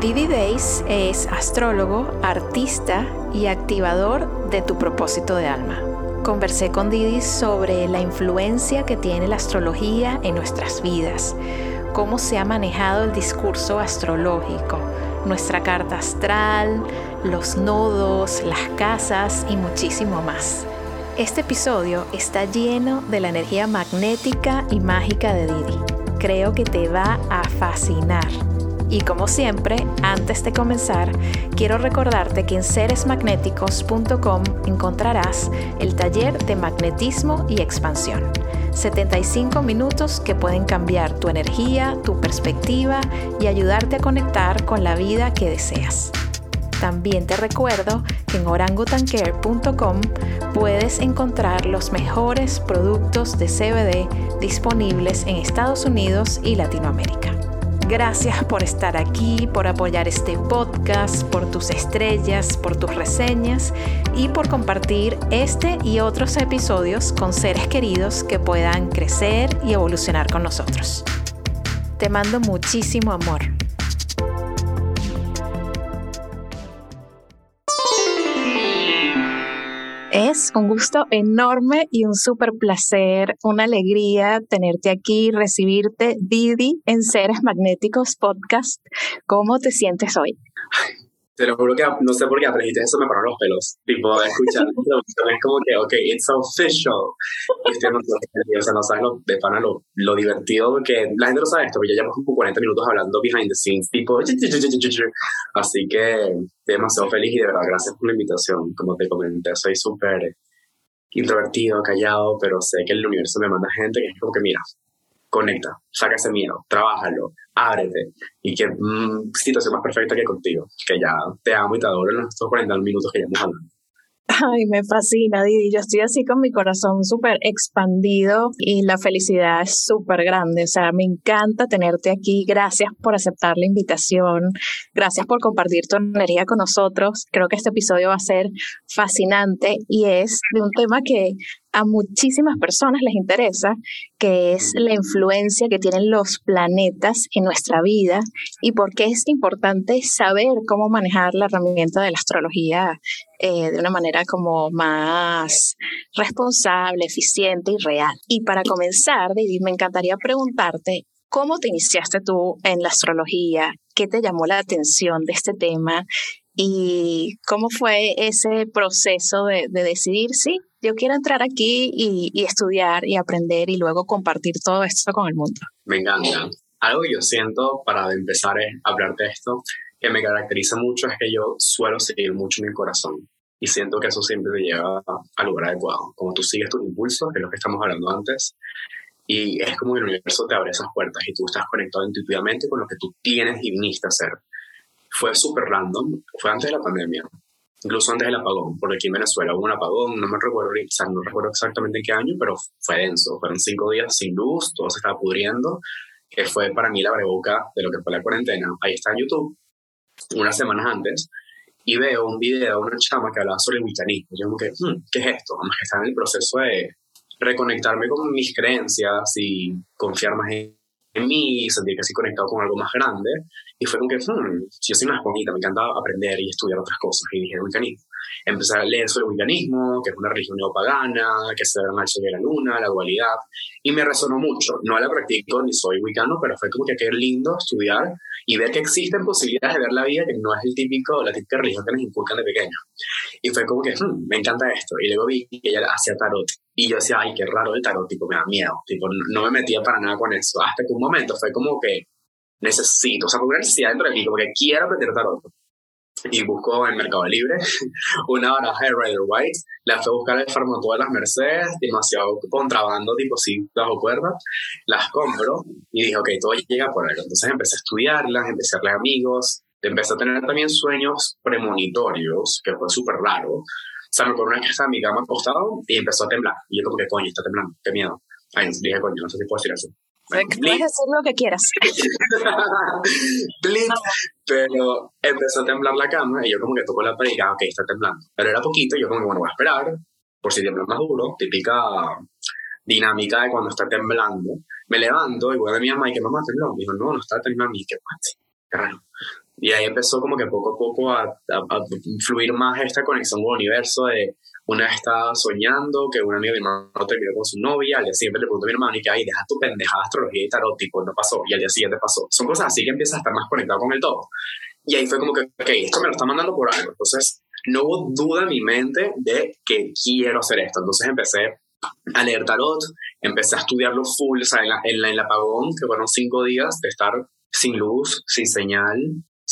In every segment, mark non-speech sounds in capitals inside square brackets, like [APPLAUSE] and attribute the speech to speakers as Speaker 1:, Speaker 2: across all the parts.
Speaker 1: Didi Days es astrólogo, artista y activador de tu propósito de alma. Conversé con Didi sobre la influencia que tiene la astrología en nuestras vidas, cómo se ha manejado el discurso astrológico, nuestra carta astral, los nodos, las casas y muchísimo más. Este episodio está lleno de la energía magnética y mágica de Didi. Creo que te va a fascinar. Y como siempre, antes de comenzar, quiero recordarte que en seresmagnéticos.com encontrarás el taller de magnetismo y expansión. 75 minutos que pueden cambiar tu energía, tu perspectiva y ayudarte a conectar con la vida que deseas. También te recuerdo que en orangutancare.com puedes encontrar los mejores productos de CBD disponibles en Estados Unidos y Latinoamérica. Gracias por estar aquí, por apoyar este podcast, por tus estrellas, por tus reseñas y por compartir este y otros episodios con seres queridos que puedan crecer y evolucionar con nosotros. Te mando muchísimo amor. Es un gusto enorme y un súper placer, una alegría tenerte aquí, recibirte, Didi, en Seres Magnéticos Podcast. ¿Cómo te sientes hoy?
Speaker 2: Te lo juro que no sé por qué aprendiste eso, me paró los pelos. Tipo, escuchar [LAUGHS] es como que, ok, it's official. Estoy o sea, no sabes lo, de pana lo, lo divertido que la gente no sabe esto, porque ya llevamos como 40 minutos hablando behind the scenes, tipo, así que estoy demasiado feliz y de verdad, gracias por la invitación. Como te comenté, soy súper introvertido, callado, pero sé que el universo me manda gente que es como que, mira, conecta, saca ese miedo, trabájalo, ábrete. Y qué mm, situación más perfecta que contigo, que ya te amo y te adoro en estos 40 minutos que ya hemos hablado.
Speaker 1: Ay, me fascina, Didi. Yo estoy así con mi corazón súper expandido y la felicidad es súper grande. O sea, me encanta tenerte aquí. Gracias por aceptar la invitación. Gracias por compartir tu energía con nosotros. Creo que este episodio va a ser fascinante y es de un tema que a muchísimas personas les interesa, que es la influencia que tienen los planetas en nuestra vida y por qué es importante saber cómo manejar la herramienta de la astrología eh, de una manera como más responsable, eficiente y real. Y para comenzar, David, me encantaría preguntarte, ¿cómo te iniciaste tú en la astrología? ¿Qué te llamó la atención de este tema? ¿Y cómo fue ese proceso de, decidir, sí, yo quiero entrar aquí y, estudiar y aprender y luego compartir todo esto con el mundo?
Speaker 2: Me encanta. Algo que yo siento para empezar es hablarte de esto, que me caracteriza mucho es que yo suelo seguir mucho mi corazón y siento que eso siempre te lleva al lugar adecuado. Como tú sigues tus impulsos, que es lo que estamos hablando antes, y es como el universo te abre esas puertas y tú estás conectado intuitivamente con lo que tú tienes y viniste a hacer fue súper random, fue antes de la pandemia, incluso antes del apagón, porque aquí en Venezuela hubo un apagón, no me recuerdo, no recuerdo exactamente en qué año, pero fue denso, fueron cinco días sin luz, todo se estaba pudriendo, que fue para mí la breboca de lo que fue la cuarentena. Ahí está en YouTube, unas semanas antes, y veo un video de una chama que hablaba sobre el wiccanismo. Yo como que, hmm, ¿qué es esto? Además que está en el proceso de reconectarme con mis creencias y confiar más en en mí y sentir que estoy conectado con algo más grande. Y fue como que, hmm, yo soy una esponjita, me encanta aprender y estudiar otras cosas. Y dije, wiccanismo. Empecé a leer sobre el que es una religión neopagana, que se ve mal sobre la luna, la dualidad. Y me resonó mucho. No la practico ni soy wicano, pero fue como que qué lindo estudiar y ver que existen posibilidades de ver la vida que no es el típico, la típica religión que nos inculcan de pequeño. Y fue como que, hmm, me encanta esto. Y luego vi que ella hacía tarot. Y yo decía, ay, qué raro el tarot, tipo, me da miedo. Tipo, no me metía para nada con eso. Hasta que un momento fue como que necesito, o sea, una necesidad dentro de mí, como que quiero aprender tarot. y busco en Mercado Libre [LAUGHS] una baraja de Rider White. La fui a buscar el farmacéutico de las Mercedes, demasiado contrabando, tipo sí, bajo cuerda. Las compro y dije, ok, todo llega por algo. Entonces empecé a estudiarlas, empecé a hablar amigos, empecé a tener también sueños premonitorios, que fue súper raro. Sea, me acuerdo una vez que estaba en mi cama acostado y empezó a temblar. Y yo como que, coño, está temblando, qué miedo. Ay, dije, coño, no sé si puedo decir eso.
Speaker 1: Puedes decir lo que quieras. [LAUGHS]
Speaker 2: pero empezó a temblar la cama y yo como que tocó la pared y ah, ok, está temblando. Pero era poquito y yo como que, bueno, voy a esperar por si tiembla más duro, típica dinámica de cuando está temblando. Me levanto y voy a mi mamá y que mamá tembló. Me dijo, no, no está temblando. Y que, Claro. Y ahí empezó como que poco a poco a, a, fluir más esta conexión con el universo de una estaba soñando que una amiga de mi hermano terminó con su novia, al día siguiente le preguntó a mi hermano y que, ay, deja tu pendejada astrología y tarot, tipo, no pasó, y al día siguiente pasó. Son cosas así que empiezas a estar más conectado con el todo. Y ahí fue como que, ok, esto me lo está mandando por algo. Entonces, no hubo duda en mi mente de que quiero hacer esto. Entonces empecé a leer tarot, empecé a estudiarlo full, o sea, en, la, en, el apagón, que fueron cinco días de estar sin luz, sin señal,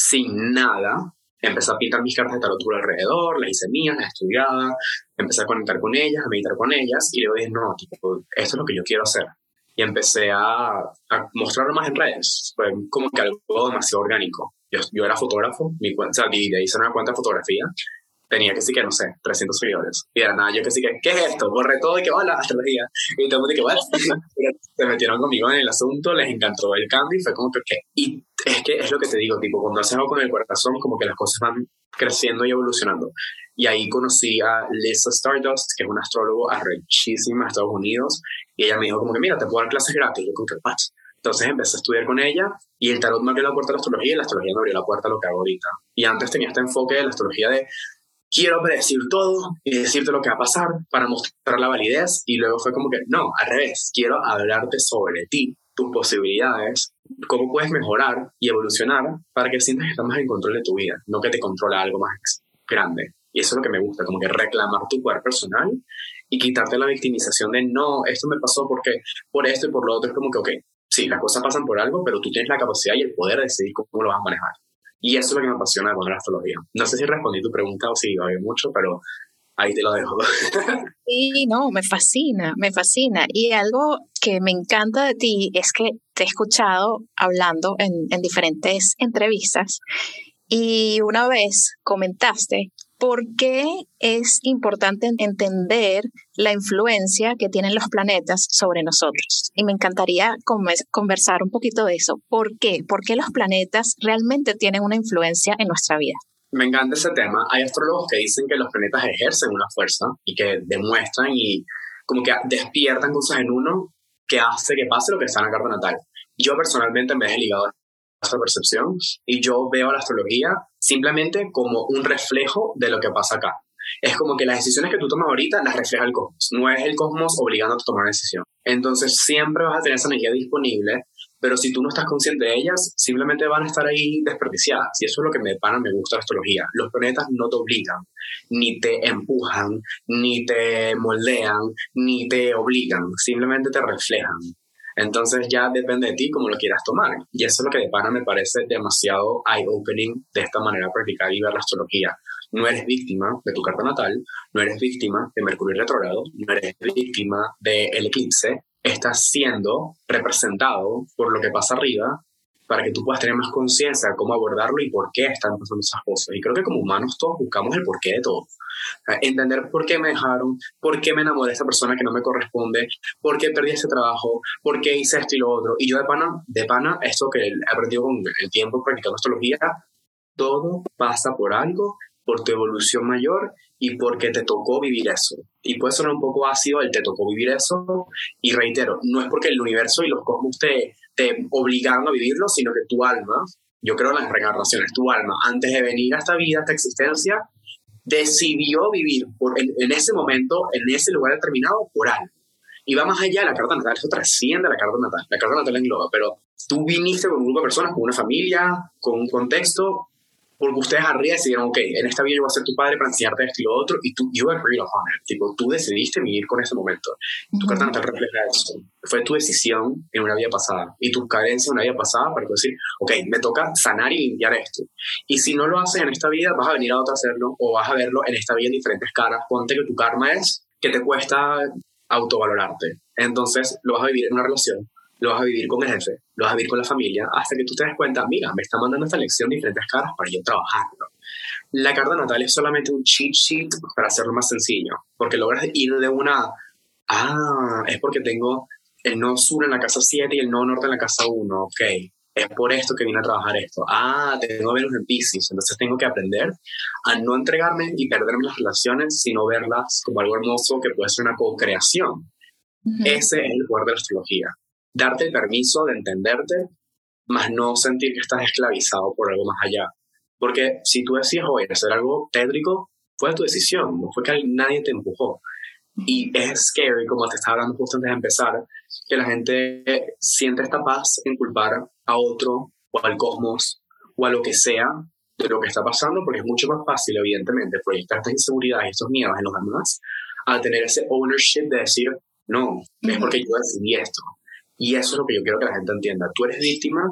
Speaker 2: sin nada, empecé a pintar mis cartas de tarot alrededor, las hice mías, las estudiaba, empecé a conectar con ellas, a meditar con ellas y luego dije, no, esto es lo que yo quiero hacer. Y empecé a, a mostrarlo más en redes. Fue como que algo demasiado orgánico. Yo, yo era fotógrafo, mi cuenta, o sea, hice una cuenta de fotografía tenía que sí que, no sé, 300 seguidores. Y era nada, yo que sí que, ¿qué es esto? Borré todo y que, hola, [LAUGHS] astrología. Y todo el mundo que, bueno, [LAUGHS] se metieron conmigo en el asunto, les encantó el cambio y fue como ¿qué? Y es que es lo que te digo, tipo, cuando haces algo con el corazón, como que las cosas van creciendo y evolucionando. Y ahí conocí a Lisa Stardust, que es una astrólogo arrechísima de Estados Unidos, y ella me dijo como que, mira, te puedo dar clases gratis. yo como que, ¿what? Entonces empecé a estudiar con ella y el tarot me abrió la puerta a la astrología y la astrología me abrió la puerta a lo que hago ahorita. Y antes tenía este enfoque de la astrología de quiero predecir todo y decirte lo que va a pasar para mostrar la validez y luego fue como que no, al revés, quiero hablarte sobre ti, tus posibilidades, cómo puedes mejorar y evolucionar para que sientas que estás más en control de tu vida, no que te controla algo más grande. Y eso es lo que me gusta, como que reclamar tu poder personal y quitarte la victimización de no, esto me pasó porque por esto y por lo otro. Es como que, ok, sí, las cosas pasan por algo, pero tú tienes la capacidad y el poder de decidir cómo lo vas a manejar. Y eso es lo que me apasiona con la astrología. No sé si respondí tu pregunta o si hay mucho, pero ahí te lo dejo. [LAUGHS]
Speaker 1: Sí, no, me fascina, me fascina. Y algo que me encanta de ti es que te he escuchado hablando en, en diferentes entrevistas y una vez comentaste ¿Por qué es importante entender la influencia que tienen los planetas sobre nosotros? Y me encantaría conversar un poquito de eso. ¿Por qué? ¿Por qué los planetas realmente tienen una influencia en nuestra vida?
Speaker 2: Me encanta ese tema. Hay astrólogos que dicen que los planetas ejercen una fuerza y que demuestran y como que despiertan cosas en uno que hace que pase lo que está en la carta natal. Yo personalmente me he ligado esta percepción y yo veo la astrología simplemente como un reflejo de lo que pasa acá. Es como que las decisiones que tú tomas ahorita las refleja el cosmos, no es el cosmos obligándote a tomar una decisión. Entonces siempre vas a tener esa energía disponible, pero si tú no estás consciente de ellas, simplemente van a estar ahí desperdiciadas. Y eso es lo que me pana, me gusta la astrología. Los planetas no te obligan, ni te empujan, ni te moldean, ni te obligan, simplemente te reflejan. Entonces ya depende de ti cómo lo quieras tomar. Y eso es lo que de pana me parece demasiado eye-opening de esta manera de practicar y ver la astrología. No eres víctima de tu carta natal, no eres víctima de Mercurio retrogrado, no eres víctima del eclipse, estás siendo representado por lo que pasa arriba para que tú puedas tener más conciencia de cómo abordarlo y por qué están pasando esas cosas. Y creo que como humanos todos buscamos el porqué de todo. Entender por qué me dejaron, por qué me enamoré de esa persona que no me corresponde, por qué perdí ese trabajo, por qué hice esto y lo otro. Y yo de pana, de pana, esto que he aprendido con el tiempo practicando astrología, todo pasa por algo, por tu evolución mayor y porque te tocó vivir eso. Y puede sonar un poco ácido el te tocó vivir eso. Y reitero, no es porque el universo y los cosmos te, te obligaron a vivirlo, sino que tu alma, yo creo en las reencarnaciones, tu alma, antes de venir a esta vida, a esta existencia, decidió vivir por, en, ese momento, en ese lugar determinado, por algo. Y va más allá de la carta natal, eso trasciende la carta natal. La carta natal engloba, pero tú viniste con un grupo de personas, con una familia, con un contexto, porque ustedes arriba decidieron, ok, en esta vida yo voy a ser tu padre para enseñarte esto y lo otro, y tú, you agreed on it. Tipo, tú decidiste vivir con ese momento. Tu carta natal refleja eso. Fue tu decisión en una vida pasada y tu carencia en una vida pasada para decir, ok, me toca sanar y limpiar esto. Y si no lo haces en esta vida, vas a venir a otra a hacerlo o vas a verlo en esta vida en diferentes caras. Ponte que tu karma es que te cuesta autovalorarte. Entonces, lo vas a vivir en una relación lo vas a vivir con el jefe, lo vas a vivir con la familia, hasta que tú te des cuenta, mira, me está mandando esta lección diferentes caras para yo trabajarlo. La carta natal es solamente un cheat sheet para hacerlo más sencillo, porque logras ir de una, ah, es porque tengo el no sur en la casa 7 y el no norte en la casa 1, ok, es por esto que vine a trabajar esto. Ah, tengo Venus en Pisces, entonces tengo que aprender a no entregarme y perderme las relaciones, sino verlas como algo hermoso que puede ser una co-creación. Ese es el poder de la astrología darte el permiso de entenderte, más no sentir que estás esclavizado por algo más allá. Porque si tú decías, oye, hacer algo tétrico, fue tu decisión, no fue que nadie te empujó. Y es scary, como te estaba hablando justo antes de empezar, que la gente siente esta paz en culpar a otro o al cosmos o a lo que sea de lo que está pasando, porque es mucho más fácil, evidentemente, proyectar estas inseguridades y estos miedos en los demás, al tener ese ownership de decir, no, es porque yo decidí esto, y eso es lo que yo quiero que la gente entienda. Tú eres víctima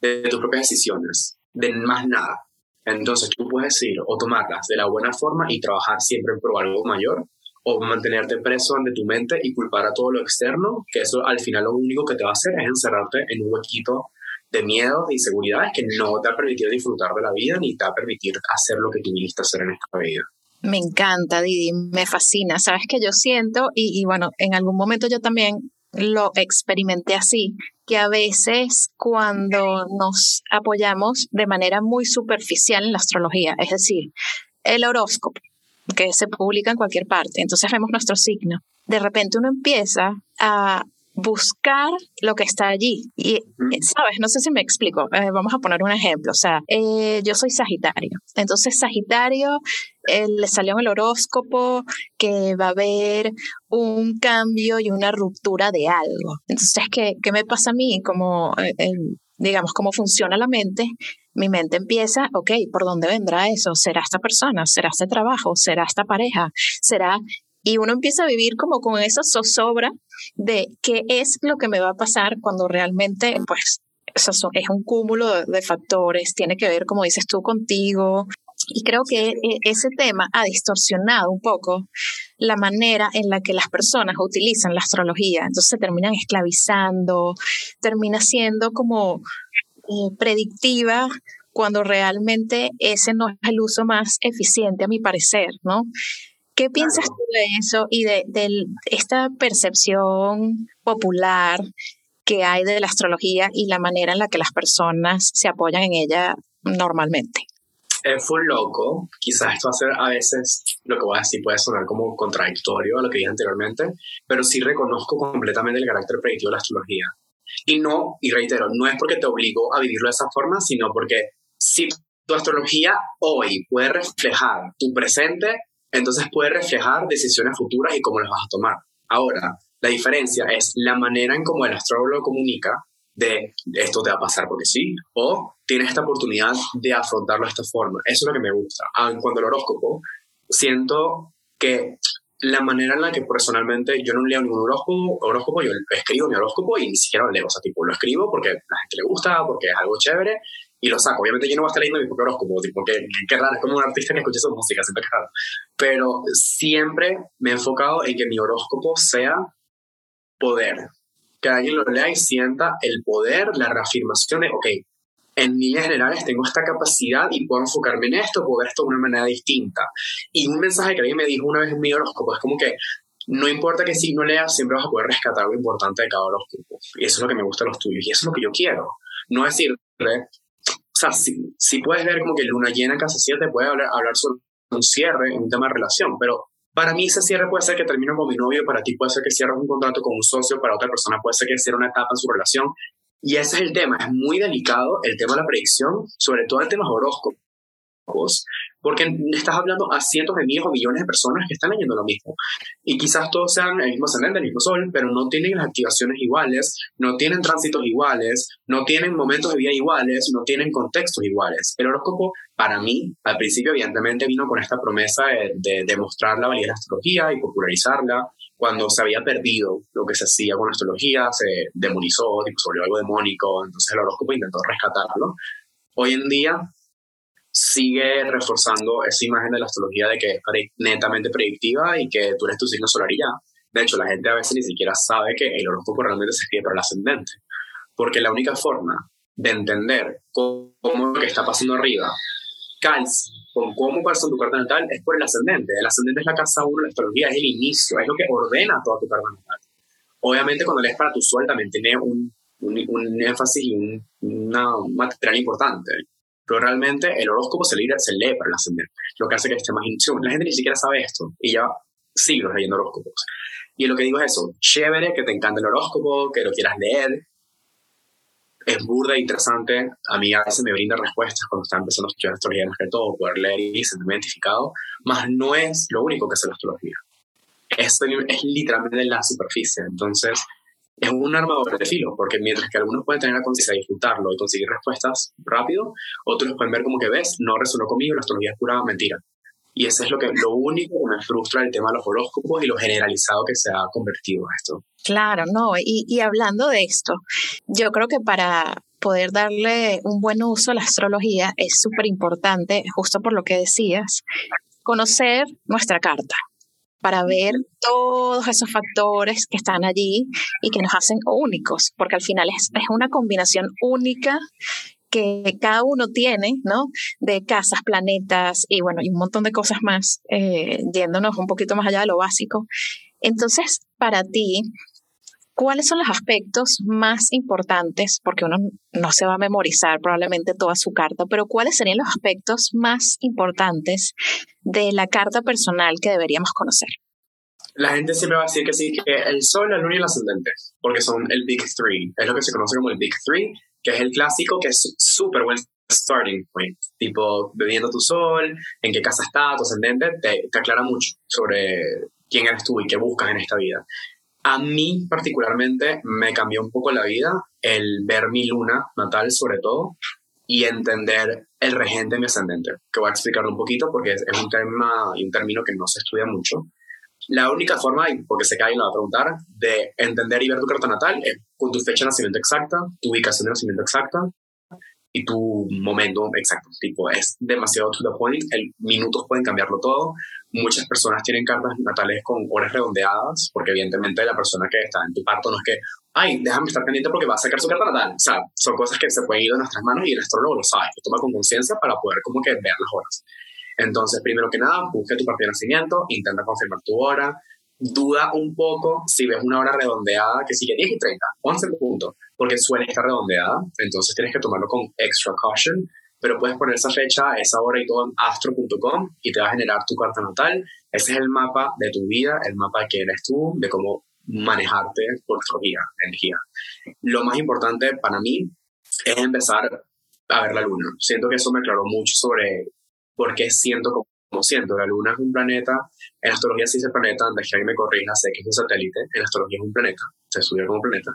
Speaker 2: de tus propias decisiones, de más nada. Entonces tú puedes decir o tomarlas de la buena forma y trabajar siempre por algo mayor, o mantenerte preso ante tu mente y culpar a todo lo externo, que eso al final lo único que te va a hacer es encerrarte en un huequito de miedo, de inseguridades que no te ha permitido disfrutar de la vida ni te va a permitir hacer lo que tú viniste a hacer en esta vida.
Speaker 1: Me encanta, Didi, me fascina. Sabes que yo siento, y, y bueno, en algún momento yo también lo experimenté así, que a veces cuando nos apoyamos de manera muy superficial en la astrología, es decir, el horóscopo, que se publica en cualquier parte, entonces vemos nuestro signo, de repente uno empieza a buscar lo que está allí. Y, ¿sabes? No sé si me explico. Eh, vamos a poner un ejemplo. O sea, eh, yo soy Sagitario. Entonces, Sagitario eh, le salió en el horóscopo que va a haber un cambio y una ruptura de algo. Entonces, ¿qué, qué me pasa a mí? Como, digamos, cómo funciona la mente. Mi mente empieza, ok, ¿por dónde vendrá eso? ¿Será esta persona? ¿Será este trabajo? ¿Será esta pareja? ¿Será y uno empieza a vivir como con esa zozobra de qué es lo que me va a pasar cuando realmente, pues, eso es un cúmulo de, factores, tiene que ver, como dices tú, contigo. Y creo que e, ese tema ha distorsionado un poco la manera en la que las personas utilizan la astrología. Entonces se terminan esclavizando, termina siendo como eh, predictiva cuando realmente ese no es el uso más eficiente a mi parecer, ¿no? ¿Qué piensas tú de eso y de, esta percepción popular que hay de la astrología y la manera en la que las personas se apoyan en ella normalmente?
Speaker 2: Es full loco. Quizás esto va a ser a veces lo que voy a decir puede sonar como contradictorio a lo que dije anteriormente, pero sí reconozco completamente el carácter predictivo de la astrología. Y no, y reitero, no es porque te obligo a vivirlo de esa forma, sino porque si tu astrología hoy puede reflejar tu presente, entonces puede reflejar decisiones futuras y cómo las vas a tomar. Ahora, la diferencia es la manera en cómo el astrólogo comunica de esto te va a pasar porque sí, o tienes esta oportunidad de afrontarlo de esta forma. Eso es lo que me gusta. Ah, cuando el horóscopo, siento que la manera en la que personalmente yo no leo ningún horóscopo, horóscopo, yo escribo mi horóscopo y ni siquiera lo leo, o sea, tipo, lo escribo porque a la gente le gusta, porque es algo chévere y lo saco. Obviamente yo no voy a estar leyendo mi propio horóscopo, tipo, que, qué raro, es como un artista que escucha su música, siento que raro. Pero siempre me he enfocado en que mi horóscopo sea poder. Que alguien lo lea y sienta el poder, la reafirmación de, ok, en líneas generales tengo esta capacidad y puedo enfocarme en esto, puedo ver esto de una manera distinta. Y un mensaje que alguien me dijo una vez en mi horóscopo es como que no importa qué signo leas, siempre vas a poder rescatar algo importante de cada horóscopo. Y eso es lo que me gusta de los tuyos y eso es lo que yo quiero. No decir, o sea, si, puedes ver como que luna llena en casa 7 puede hablar, hablar sobre un cierre en un tema de relación, pero para mí ese cierre puede ser que termino con mi novio, para ti puede ser que cierres un contrato con un socio, para otra persona puede ser que cierre una etapa en su relación. Y ese es el tema, es muy delicado el tema de la predicción, sobre todo en temas horóscopos, porque estás hablando a cientos de miles o millones de personas que están leyendo lo mismo. Y quizás todos sean el mismo ascendente, el mismo sol, pero no tienen las activaciones iguales, no tienen tránsitos iguales, no tienen momentos de vida iguales, no tienen contextos iguales. El horóscopo, para mí, al principio, evidentemente, vino con esta promesa de, demostrar la valía de la astrología y popularizarla. Cuando se había perdido lo que se hacía con la astrología, se demonizó, tipo, se volvió algo demónico, entonces el horóscopo intentó rescatarlo. Hoy en día sigue reforzando esa imagen de la astrología de que es netamente predictiva y que tú eres tu signo solar y ya. De hecho, la gente a veces ni siquiera sabe que el horóscopo realmente se escribe para el ascendente. Porque la única forma de entender cómo, lo que está pasando arriba calza con cómo pasa tu carta natal es por el ascendente. El ascendente es la casa 1 de la astrología, es el inicio, es lo que ordena toda tu carta natal. Obviamente, cuando lees para tu sol también tiene un, un, énfasis y un, una, material importante pero realmente el horóscopo se lee, se lee para el ascendente, lo que hace que esté más intuición. La gente ni siquiera sabe esto y ya siglos leyendo horóscopos. Y lo que digo es eso, chévere que te encante el horóscopo, que lo quieras leer, es burda e interesante. A mí a veces me brinda respuestas cuando está empezando a estudiar astrología más que todo, poder leer y sentirme identificado, más no es lo único que es la astrología. Esto es literalmente la superficie. Entonces, es un arma de filo, porque mientras que algunos pueden tener la conciencia de disfrutarlo y conseguir respuestas rápido, otros pueden ver como que ves, no resonó conmigo, la astrología es pura mentira. Y eso es lo, que, lo único que me frustra el tema de los horóscopos y lo generalizado que se ha convertido esto.
Speaker 1: Claro, no, y, y hablando de esto, yo creo que para poder darle un buen uso a la astrología es súper importante, justo por lo que decías, conocer nuestra carta, para ver todos esos factores que están allí y que nos hacen únicos, porque al final es, es una combinación única que cada uno tiene, ¿no? De casas, planetas y bueno, y un montón de cosas más, eh, yéndonos un poquito más allá de lo básico. Entonces, para ti, ¿cuáles son los aspectos más importantes? Porque uno no se va a memorizar probablemente toda su carta, pero ¿cuáles serían los aspectos más importantes de la carta personal que deberíamos conocer?
Speaker 2: La gente siempre va a decir que sí, que el Sol, la Luna y el Ascendente, porque son el Big Three. Es lo que se conoce como el Big Three, que es el clásico, que es súper buen starting point. Tipo, bebiendo tu Sol, en qué casa está, tu Ascendente, te, te aclara mucho sobre quién eres tú y qué buscas en esta vida. A mí particularmente me cambió un poco la vida el ver mi luna natal sobre todo y entender el regente mi ascendente, que voy a explicarlo un poquito porque es, un tema y un término que no se estudia mucho. La única forma, porque sé que alguien lo va a preguntar, de entender y ver tu carta natal es con tu fecha de nacimiento exacta, tu ubicación de nacimiento exacta, y tu momento exacto. Tipo, es demasiado to the point. El, minutos pueden cambiarlo todo. Muchas personas tienen cartas natales con horas redondeadas, porque evidentemente la persona que está en tu parto no es que, ay, déjame estar pendiente porque va a sacar su carta natal. O sea, son cosas que se pueden ir de nuestras manos y el astrólogo lo sabe, lo toma con conciencia para poder como que ver las horas. Entonces, primero que nada, busque tu de nacimiento, intenta confirmar tu hora, duda un poco si ves una hora redondeada que sigue 10 y 30, 11 puntos, porque suele estar redondeada, entonces tienes que tomarlo con extra caution, pero puedes poner esa fecha, esa hora y todo en astro.com y te va a generar tu carta natal. Ese es el mapa de tu vida, el mapa de quién eres tú, de cómo manejarte por tu vida, energía. Lo más importante para mí es empezar a ver la luna. Siento que eso me aclaró mucho sobre por qué siento como como siento, la Luna es un planeta, en astrología se dice planeta, antes que alguien me corrija, sé que es un satélite, en astrología es un planeta, se estudia como planeta,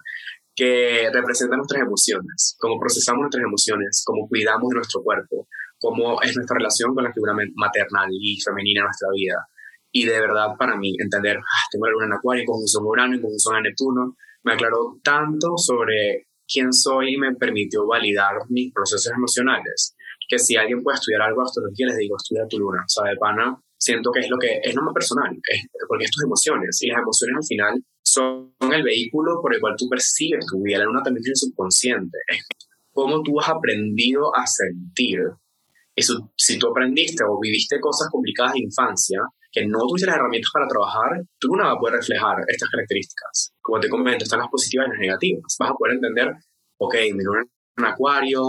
Speaker 2: que representa nuestras emociones, cómo procesamos nuestras emociones, cómo cuidamos de nuestro cuerpo, cómo es nuestra relación con la figura maternal y femenina en nuestra vida. Y de verdad, para mí, entender, ah, tengo la luna en Acuario, en conjunción Urano, en conjunción a Neptuno, me aclaró tanto sobre quién soy y me permitió validar mis procesos emocionales que si alguien puede estudiar algo de astrología, les digo, estudia tu luna. O sea, de pana, siento que es lo que es lo más personal, es, porque es tus emociones. Y las emociones al final son el vehículo por el cual tú percibes tu vida. La luna también tiene subconsciente. Es cómo tú has aprendido a sentir. Y si tú aprendiste o viviste cosas complicadas de infancia, que no tuviste las herramientas para trabajar, tu luna va a poder reflejar estas características. Como te comento, están las positivas y las negativas. Vas a poder entender, ok, mi luna en acuario,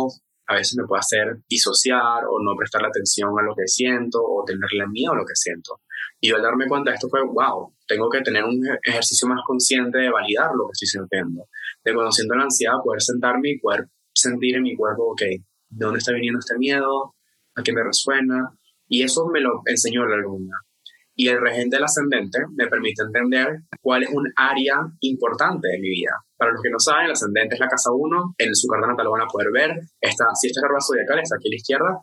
Speaker 2: a veces me puede hacer disociar o no prestar atención a lo que siento o tenerle miedo a lo que siento. Y al darme cuenta de esto fue, wow, tengo que tener un ejercicio más consciente de validar lo que estoy sintiendo, de conociendo la ansiedad, poder sentarme y poder sentir en mi cuerpo, ok, ¿de dónde está viniendo este miedo? ¿A qué me resuena? Y eso me lo enseñó la luna. Y el regente del ascendente me permite entender cuál es un área importante de mi vida. Para los que no saben, el ascendente es la casa 1, en su carta natal lo van a poder ver. Está, si esta es la zodiacal, está aquí a la izquierda,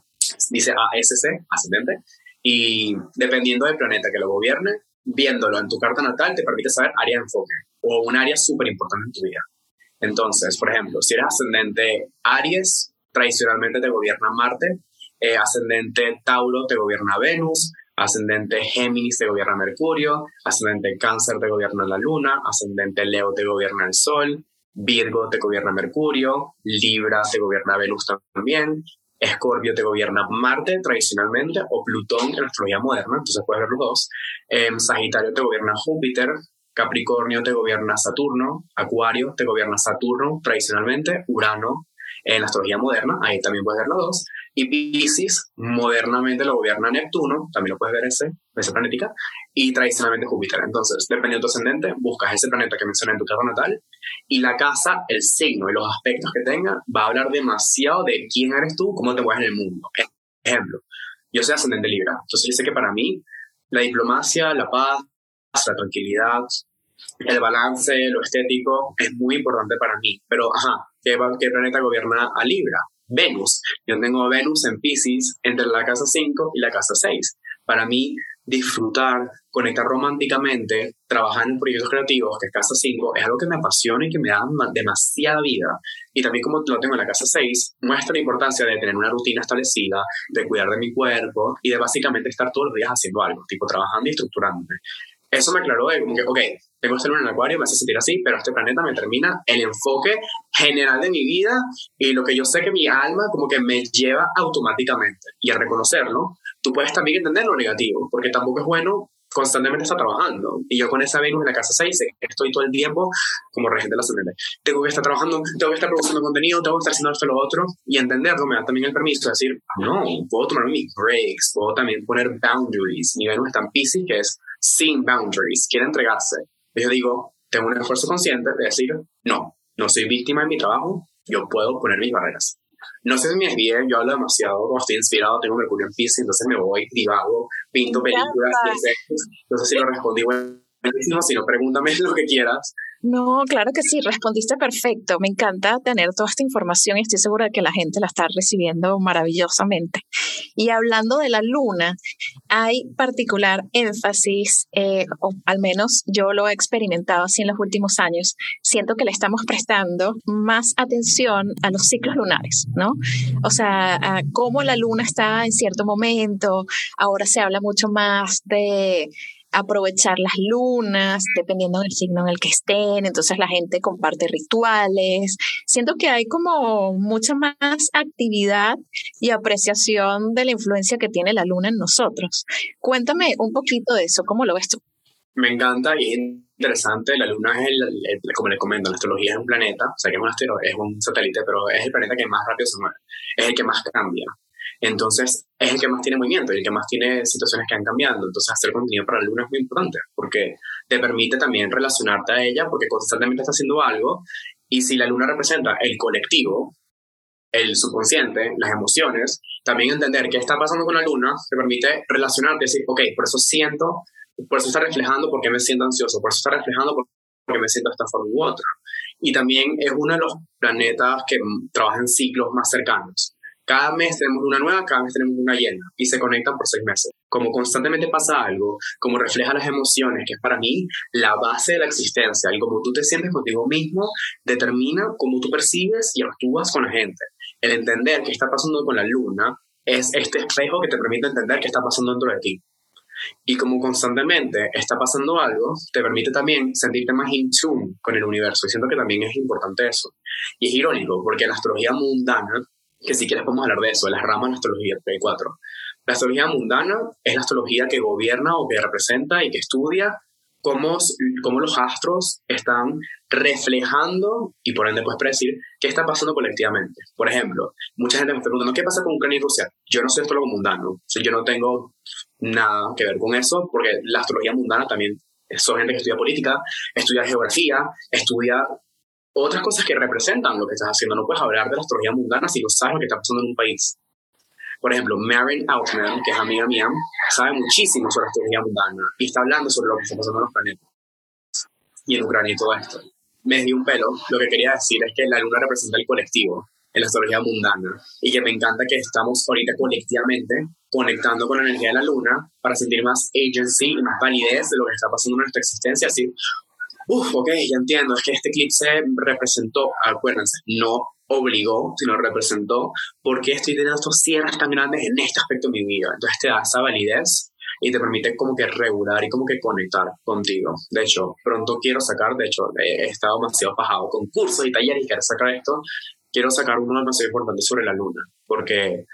Speaker 2: dice ASC, ascendente. Y dependiendo del planeta que lo gobierne, viéndolo en tu carta natal te permite saber área de enfoque o un área súper importante en tu vida. Entonces, por ejemplo, si eres ascendente Aries, tradicionalmente te gobierna Marte, eh, ascendente Tauro te gobierna Venus, ascendente Géminis te gobierna Mercurio, ascendente Cáncer te gobierna la Luna, ascendente Leo te gobierna el Sol, Virgo te gobierna Mercurio, Libra te gobierna Venus también, Escorpio te gobierna Marte tradicionalmente o Plutón en astrología moderna, entonces puedes ver los dos. Em, Sagitario te gobierna Júpiter, Capricornio te gobierna Saturno, Acuario te gobierna Saturno tradicionalmente, Urano en astrología moderna, ahí también puedes ver los dos. Y Pisces, modernamente lo gobierna Neptuno, también lo puedes ver ese, esa planética, y tradicionalmente Júpiter. Entonces, dependiendo de tu ascendente, buscas ese planeta que mencioné en tu carta natal, y la casa, el signo y los aspectos que tenga, va a hablar demasiado de quién eres tú, cómo te mueves en el mundo. Ejemplo, yo soy ascendente Libra, entonces yo sé que para mí la diplomacia, la paz, la tranquilidad, el balance, lo estético es muy importante para mí. Pero, ajá, ¿qué, qué planeta gobierna a Libra? Venus. Yo tengo Venus en Pisces entre la casa 5 y la casa 6. Para mí, disfrutar, conectar románticamente, trabajar en proyectos creativos, que es casa 5, es algo que me apasiona y que me da demasiada vida. Y también como lo tengo en la casa 6, muestra la importancia de tener una rutina establecida, de cuidar de mi cuerpo y de básicamente estar todos los días haciendo algo, tipo trabajando y estructurándome eso me aclaró de como que, ok, tengo que estar en acuario, me hace sentir así, pero este planeta me termina el enfoque general de mi vida y lo que yo sé que mi alma como que me lleva automáticamente. Y al reconocerlo, tú puedes también entender lo negativo, porque tampoco es bueno constantemente estar trabajando. Y yo con esa Venus en la casa 6, estoy todo el tiempo como regente de la ascendente. Tengo que estar trabajando, tengo que estar produciendo contenido, tengo que estar haciendo esto lo otro. Y entenderlo me da también el permiso de decir, no, puedo tomar mis breaks, puedo también poner boundaries. Mi Venus está en Pisces, que es sin boundaries, quiere entregarse. Yo digo, tengo un esfuerzo consciente de decir, no, no soy víctima de mi trabajo, yo puedo poner mis barreras. No sé si me desvíe, yo hablo demasiado, cuando estoy inspirado, tengo Mercurio en Pisces, entonces me voy, divago, pinto películas, no sé si lo respondí buenísimo, si no, pregúntame lo que quieras.
Speaker 1: No, claro que sí, respondiste perfecto. Me encanta tener toda esta información y estoy segura de que la gente la está recibiendo maravillosamente. Y hablando de la luna, hay particular énfasis, eh, o al menos yo lo he experimentado así en los últimos años, siento que le estamos prestando más atención a los ciclos lunares, ¿no? O sea, a cómo la luna está en cierto momento, ahora se habla mucho más de aprovechar las lunas, dependiendo del signo en el que estén, entonces la gente comparte rituales. Siento que hay como mucha más actividad y apreciación de la influencia que tiene la luna en nosotros. Cuéntame un poquito de eso, ¿cómo lo ves tú?
Speaker 2: Me encanta y es interesante. La luna es, el, como le comento, la astrología es un planeta, o sea que es un, es un satélite, pero es el planeta que más rápido se mueve, es el que más cambia. Entonces, es el que más tiene movimiento y el que más tiene situaciones que han cambiando. Entonces, hacer contenido para la luna es muy importante porque te permite también relacionarte a ella porque constantemente está haciendo algo. Y si la luna representa el colectivo, el subconsciente, las emociones, también entender qué está pasando con la luna te permite relacionarte y decir, ok, por eso siento, por eso está reflejando por qué me siento ansioso, por eso está reflejando por qué me siento de esta forma u otra. Y también es uno de los planetas que trabaja en ciclos más cercanos. Cada mes tenemos una nueva, cada mes tenemos una llena y se conectan por seis meses. Como constantemente pasa algo, como refleja las emociones, que es para mí la base de la existencia, y como tú te sientes contigo mismo, determina cómo tú percibes y actúas con la gente. El entender qué está pasando con la luna es este espejo que te permite entender qué está pasando dentro de ti. Y como constantemente está pasando algo, te permite también sentirte más in tune con el universo. Y siento que también es importante eso. Y es irónico, porque la astrología mundana que si quieres podemos hablar de eso, de las ramas de la astrología P4. La astrología mundana es la astrología que gobierna o que representa y que estudia cómo, cómo los astros están reflejando y por ende puedes predecir qué está pasando colectivamente. Por ejemplo, mucha gente me está preguntando, ¿qué pasa con Ucrania y Rusia? Yo no soy astrólogo mundano, o yo no tengo nada que ver con eso, porque la astrología mundana también son gente que estudia política, estudia geografía, estudia otras cosas que representan lo que estás haciendo. No puedes hablar de la astrología mundana si no sabes lo que está pasando en un país. Por ejemplo, Maren Altman, que es amiga mía, sabe muchísimo sobre astrología mundana y está hablando sobre lo que está pasando en los planetas y en Ucrania y todo esto. Me dio un pelo. Lo que quería decir es que la luna representa el colectivo en la astrología mundana y que me encanta que estamos ahorita colectivamente conectando con la energía de la luna para sentir más agency y más validez de lo que está pasando en nuestra existencia. Así, uff, ok, ya entiendo, es que este eclipse representó, acuérdense, no obligó, sino representó por qué estoy teniendo estos cierres tan grandes en este aspecto de mi vida. Entonces te da esa validez y te permite como que regular y como que conectar contigo. De hecho, pronto quiero sacar, de hecho, he estado demasiado bajado con cursos y talleres y quiero sacar esto. Quiero sacar uno demasiado importante sobre la luna, porque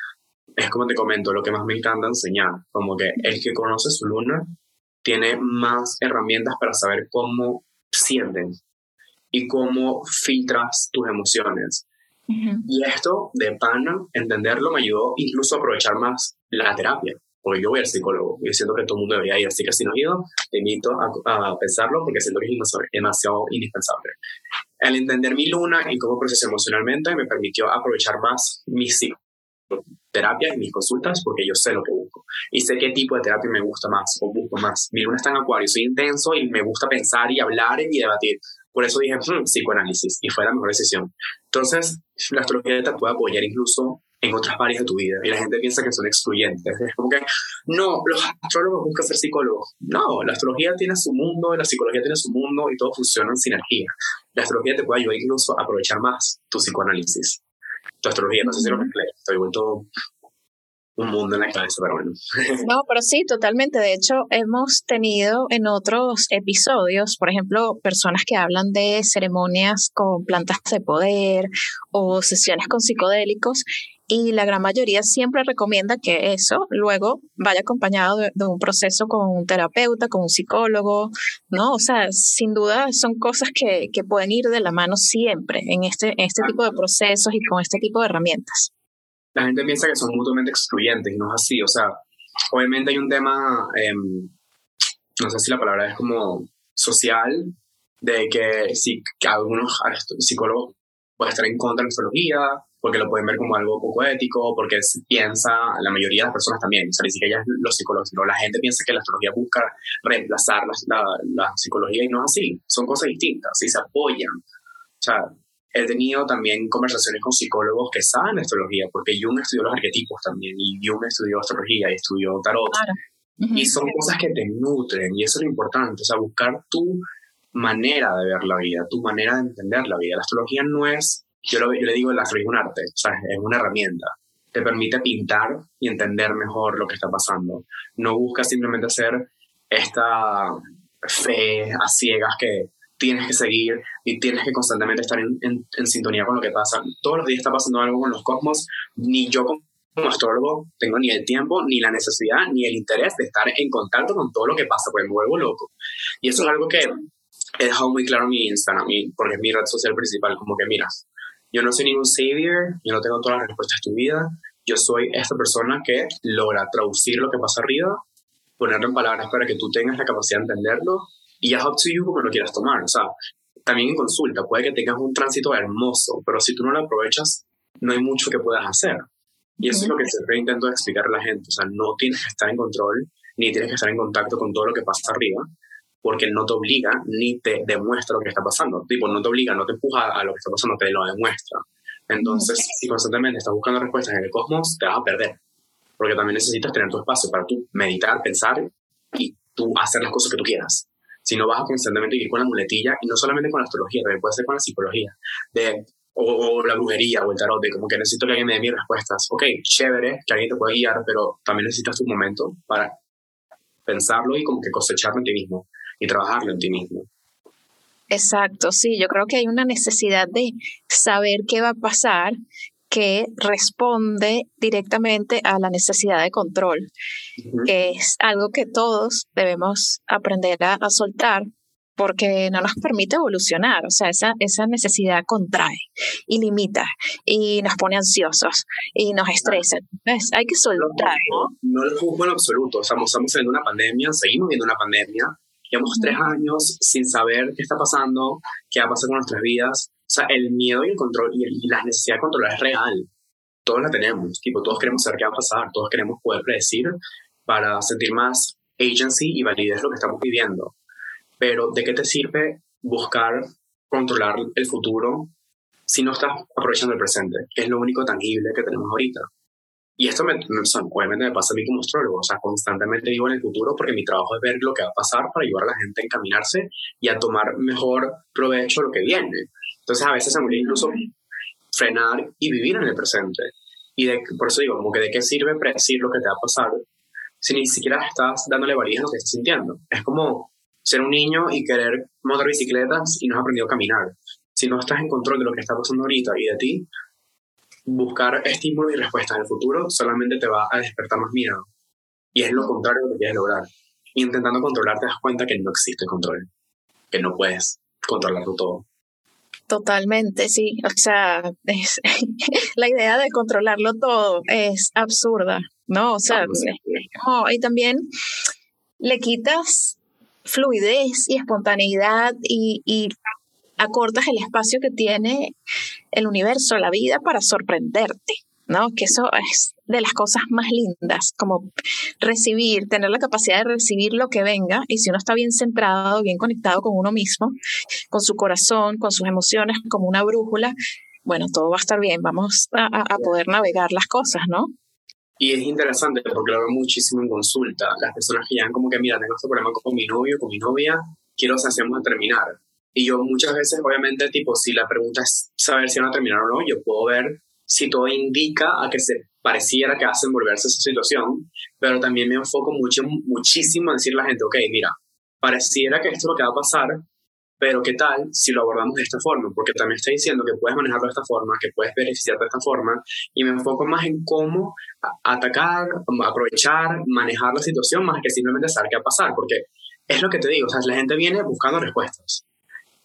Speaker 2: es como te comento, lo que más me encanta enseñar, como que el que conoce su luna tiene más herramientas para saber cómo sienten y cómo filtras tus emociones. Y esto de pana, entenderlo, me ayudó incluso a aprovechar más la terapia, porque yo voy al psicólogo y siento que todo el mundo debería ir, así que si no he ido, te invito a, pensarlo porque siento que es demasiado indispensable. El entender mi luna y cómo proceso emocionalmente me permitió aprovechar más mi terapia y mis consultas porque yo sé lo que busco y sé qué tipo de terapia me gusta más o busco más. Mi luna está en acuario, soy intenso y me gusta pensar y hablar y debatir. Por eso dije, hmm, psicoanálisis, y fue la mejor decisión. Entonces, la astrología te puede apoyar incluso en otras áreas de tu vida. Y la gente piensa que son excluyentes. Es como que, no, los astrólogos buscan ser psicólogos. No, la astrología tiene su mundo, la psicología tiene su mundo y todo funciona en sinergia. La astrología te puede ayudar incluso a aprovechar más tu psicoanálisis. Tu astrología, no sé si lo mezclé, estoy vuelto un mundo en la cabeza, pero bueno. [LAUGHS]
Speaker 1: No, pero sí, totalmente. De hecho, hemos tenido en otros episodios, por ejemplo, personas que hablan de ceremonias con plantas de poder o sesiones con psicodélicos y la gran mayoría siempre recomienda que eso luego vaya acompañado de, un proceso con un terapeuta, con un psicólogo, ¿no? O sea, sin duda son cosas que, que pueden ir de la mano siempre en este, en este tipo de procesos y con este tipo de herramientas
Speaker 2: la gente piensa que son mutuamente excluyentes y no es así. O sea, obviamente hay un tema, em, no sé si la palabra es como social, de que si algunos psicólogos pueden estar en contra de la astrología, porque lo pueden ver como algo poco ético, porque piensa, la mayoría de las personas también, o sea, ni siquiera los psicólogos, sino la gente piensa que la astrología busca reemplazar la, la, psicología y no es así, son cosas distintas, y se apoyan. O sea, he tenido también conversaciones con psicólogos que saben astrología, porque Jung estudió los arquetipos también, y Jung estudió astrología y estudió tarot. Y son cosas que te nutren, y eso es lo importante, o sea, buscar tu manera de ver la vida, tu manera de entender la vida. La astrología no es, yo, lo, yo le digo, la astrología es un arte, o sea, es una herramienta. Te permite pintar y entender mejor lo que está pasando. No busca simplemente hacer esta fe a ciegas que tienes que seguir y tienes que constantemente estar en, en, sintonía con lo que pasa. Todos los días está pasando algo con los cosmos, ni yo como astrólogo tengo ni el tiempo, ni la necesidad, ni el interés de estar en contacto con todo lo que pasa, porque me vuelvo loco. Y eso es algo que he dejado muy claro en mi Instagram, porque es mi red social principal, como que miras, yo no soy ningún savior, yo no tengo todas las respuestas de tu vida, yo soy esta persona que logra traducir lo que pasa arriba, ponerlo en palabras para que tú tengas la capacidad de entenderlo y ya es up to you como lo quieras tomar. O sea, también en consulta, puede que tengas un tránsito hermoso, pero si tú no lo aprovechas, no hay mucho que puedas hacer. Y eso es lo que siempre intento explicar a la gente. O sea, no tienes que estar en control, ni tienes que estar en contacto con todo lo que pasa arriba, porque no te obliga ni te demuestra lo que está pasando. Tipo, no te obliga, no te empuja a lo que está pasando, te lo demuestra. Entonces, si constantemente estás buscando respuestas en el cosmos, te vas a perder. Porque también necesitas tener tu espacio para tú meditar, pensar y tú hacer las cosas que tú quieras sino vas a constantemente ir con la muletilla, y no solamente con la astrología, también puede ser con la psicología, de, o, la brujería o el tarot, de como que necesito que alguien me dé mis respuestas. Ok, chévere, que alguien te pueda guiar, pero también necesitas tu momento para pensarlo y como que cosecharlo en ti mismo y trabajarlo en ti mismo.
Speaker 1: Exacto, sí, yo creo que hay una necesidad de saber qué va a pasar que responde directamente a la necesidad de control, que es algo que todos debemos aprender a, soltar porque no nos permite evolucionar, o sea, esa, esa necesidad contrae y limita y nos pone ansiosos y nos estresa. Entonces, hay que soltar.
Speaker 2: No, no lo juzgo en absoluto, estamos, estamos viendo una pandemia, seguimos viendo una pandemia, llevamos tres años sin saber qué está pasando, qué va a pasar con nuestras vidas, o sea, el miedo y el control y, la necesidad de controlar es real. todos la tenemos, tipo, todos queremos saber qué va a pasar, todos queremos poder predecir para sentir más agency y validez lo que estamos viviendo. Pero ¿de qué te sirve buscar controlar el futuro si no estás aprovechando el presente? Que es lo único tangible que tenemos ahorita. Y esto me, pasa a mí como astrólogo, o sea, constantemente vivo en el futuro porque mi trabajo es ver lo que va a pasar para ayudar a la gente a encaminarse y a tomar mejor provecho lo que viene. Entonces a veces se me incluso frenar y vivir en el presente. Y de, por eso digo, como que de qué sirve predecir lo que te va a pasar si ni siquiera estás dándole validez a lo que estás sintiendo. Es como ser un niño y querer montar bicicletas y no has aprendido a caminar. Si no estás en control de lo que está pasando ahorita y de ti, buscar estímulos y respuestas en el futuro solamente te va a despertar más miedo. Y es lo contrario de lo que quieres lograr. Y intentando controlar te das cuenta que no existe control, que no puedes controlarlo todo.
Speaker 1: Totalmente, sí. O sea, [LAUGHS] la idea de controlarlo todo es absurda, ¿no? O sea, y también le quitas fluidez y espontaneidad y, y acortas el espacio que tiene el universo, la vida, para sorprenderte, ¿no? Que eso es de las cosas más lindas, como recibir, tener la capacidad de recibir lo que venga, y si uno está bien centrado, bien conectado con uno mismo, con su corazón, con sus emociones, como una brújula, bueno, todo va a estar bien, vamos a, poder navegar las cosas, ¿no?
Speaker 2: Y es interesante porque lo veo muchísimo en consulta. Las personas que llegan como que, mira, tengo este problema con mi novio, con mi novia, quiero hacemos a terminar. Y yo muchas veces, obviamente, tipo, si la pregunta es saber si van a terminar o no, yo puedo ver si todo indica a que se pareciera que hacen volverse esa situación, pero también me enfoco mucho, muchísimo en decirle a la gente, ok, mira, pareciera que esto es lo que va a pasar, pero ¿qué tal si lo abordamos de esta forma? Porque también está diciendo que puedes manejarlo de esta forma, que puedes beneficiarte de esta forma, y me enfoco más en cómo atacar, aprovechar, manejar la situación, más que simplemente saber qué va a pasar, porque es lo que te digo, o sea, la gente viene buscando respuestas.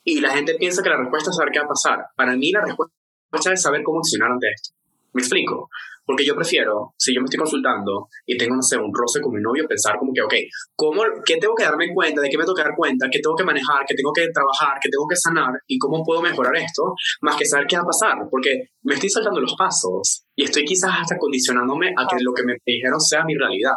Speaker 2: Y la gente piensa que la respuesta es saber qué va a pasar. Para mí la respuesta es saber cómo accionar ante esto. Me explico. Porque yo prefiero, si yo me estoy consultando y tengo, no sé, un roce con mi novio, pensar como que, ok, ¿cómo, ¿qué tengo que darme cuenta? ¿De qué me tengo que dar cuenta? ¿Qué tengo que manejar? ¿Qué tengo que trabajar? ¿Qué tengo que sanar? ¿Y cómo puedo mejorar esto? Más que saber qué va a pasar. Porque me estoy saltando los pasos y estoy quizás hasta condicionándome a que lo que me dijeron sea mi realidad.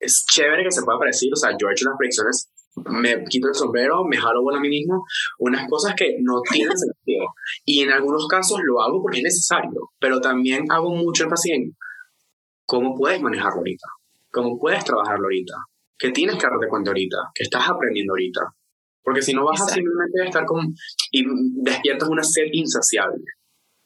Speaker 2: Es chévere que se pueda parecer, o sea, yo he hecho unas predicciones me quito el sombrero, me jalo a mí mismo, unas cosas que no tienen [LAUGHS] sentido. Y en algunos casos lo hago porque es necesario, pero también hago mucho énfasis en cómo puedes manejarlo ahorita, cómo puedes trabajarlo ahorita, qué tienes que darte cuenta ahorita, qué estás aprendiendo ahorita. Porque si no vas a simplemente estar con... y despiertas una sed insaciable,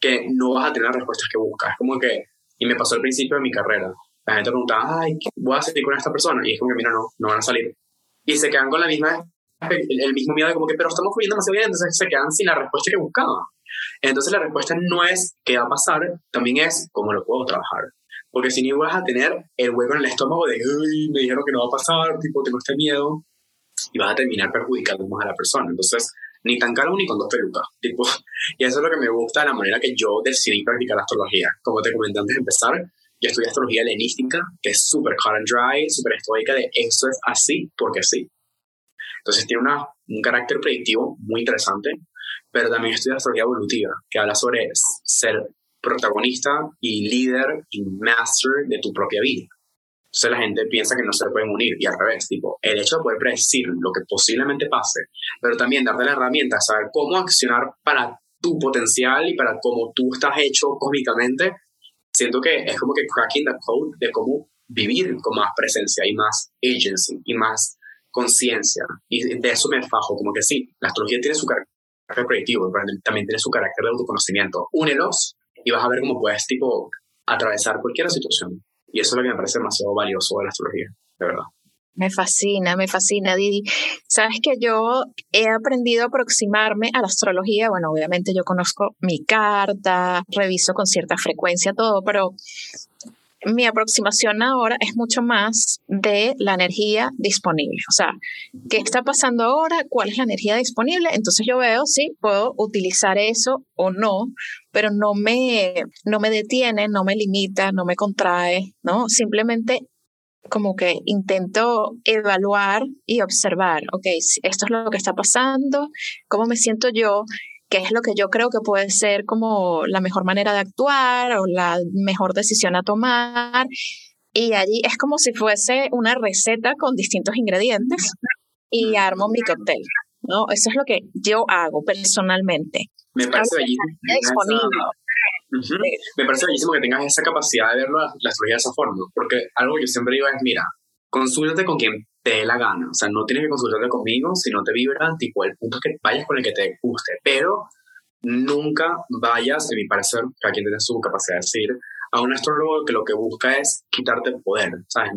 Speaker 2: que no vas a tener las respuestas que buscas. Como que, y me pasó al principio de mi carrera, la gente preguntaba, ay, voy a salir con esta persona, y es como que, mira, no, no van a salir y se quedan con la misma, el, mismo miedo de como que, pero estamos fluyendo demasiado bien, entonces se quedan sin la respuesta que buscaban. Entonces la respuesta no es qué va a pasar, también es cómo lo puedo trabajar. Porque si no vas a tener el hueco en el estómago de, uy, me dijeron que no va a pasar, tipo, tengo este miedo, y vas a terminar perjudicando más a la persona. Entonces, ni tan caro ni con dos pelucas. Tipo, [LAUGHS] y eso es lo que me gusta de la manera que yo decidí practicar astrología. Como te comenté antes de empezar, yo estudié astrología helenística, que es súper cut and dry, súper estoica de eso es así porque sí. Entonces tiene una, un carácter predictivo muy interesante, pero también estudié astrología evolutiva, que habla sobre ser protagonista y líder y master de tu propia vida. Entonces la gente piensa que no se pueden unir y al revés, tipo, el hecho de poder predecir lo que posiblemente pase, pero también darte la herramienta, saber cómo accionar para tu potencial y para cómo tú estás hecho cósmicamente, siento que es como que cracking the code de cómo vivir con más presencia y más agency y más conciencia. Y de eso me fajo, como que sí, la astrología tiene su carácter predictivo, pero también tiene su carácter de autoconocimiento. Únelos y vas a ver cómo puedes, tipo, atravesar cualquier situación. Y eso es lo que me parece demasiado valioso de la astrología, de verdad.
Speaker 1: Me fascina, me fascina, Didi. Sabes que yo he aprendido a aproximarme a la astrología. Bueno, obviamente yo conozco mi carta, reviso con cierta frecuencia todo, pero mi aproximación ahora es mucho más de la energía disponible. O sea, ¿qué está pasando ahora? ¿Cuál es la energía disponible? Entonces yo veo si puedo utilizar eso o no, pero no me, no me detiene, no me limita, no me contrae, ¿no? Simplemente como que intento evaluar y observar, ok, esto es lo que está pasando, cómo me siento yo, qué es lo que yo creo que puede ser como la mejor manera de actuar o la mejor decisión a tomar. Y allí es como si fuese una receta con distintos ingredientes y armo mi cóctel. ¿no? Eso es lo que yo hago personalmente.
Speaker 2: Me parece Me parece bellísimo que tengas esa capacidad de verlo la astrología de esa forma, porque algo que yo siempre digo es, mira, consúltate con quien te dé la gana, o sea, no tienes que consultarte conmigo si no te vibra, tipo, el punto es que vayas con el que te guste, pero nunca vayas, en mi parecer, cada quien tiene su capacidad de decir, a un astrólogo que lo que busca es quitarte el poder, ¿sabes?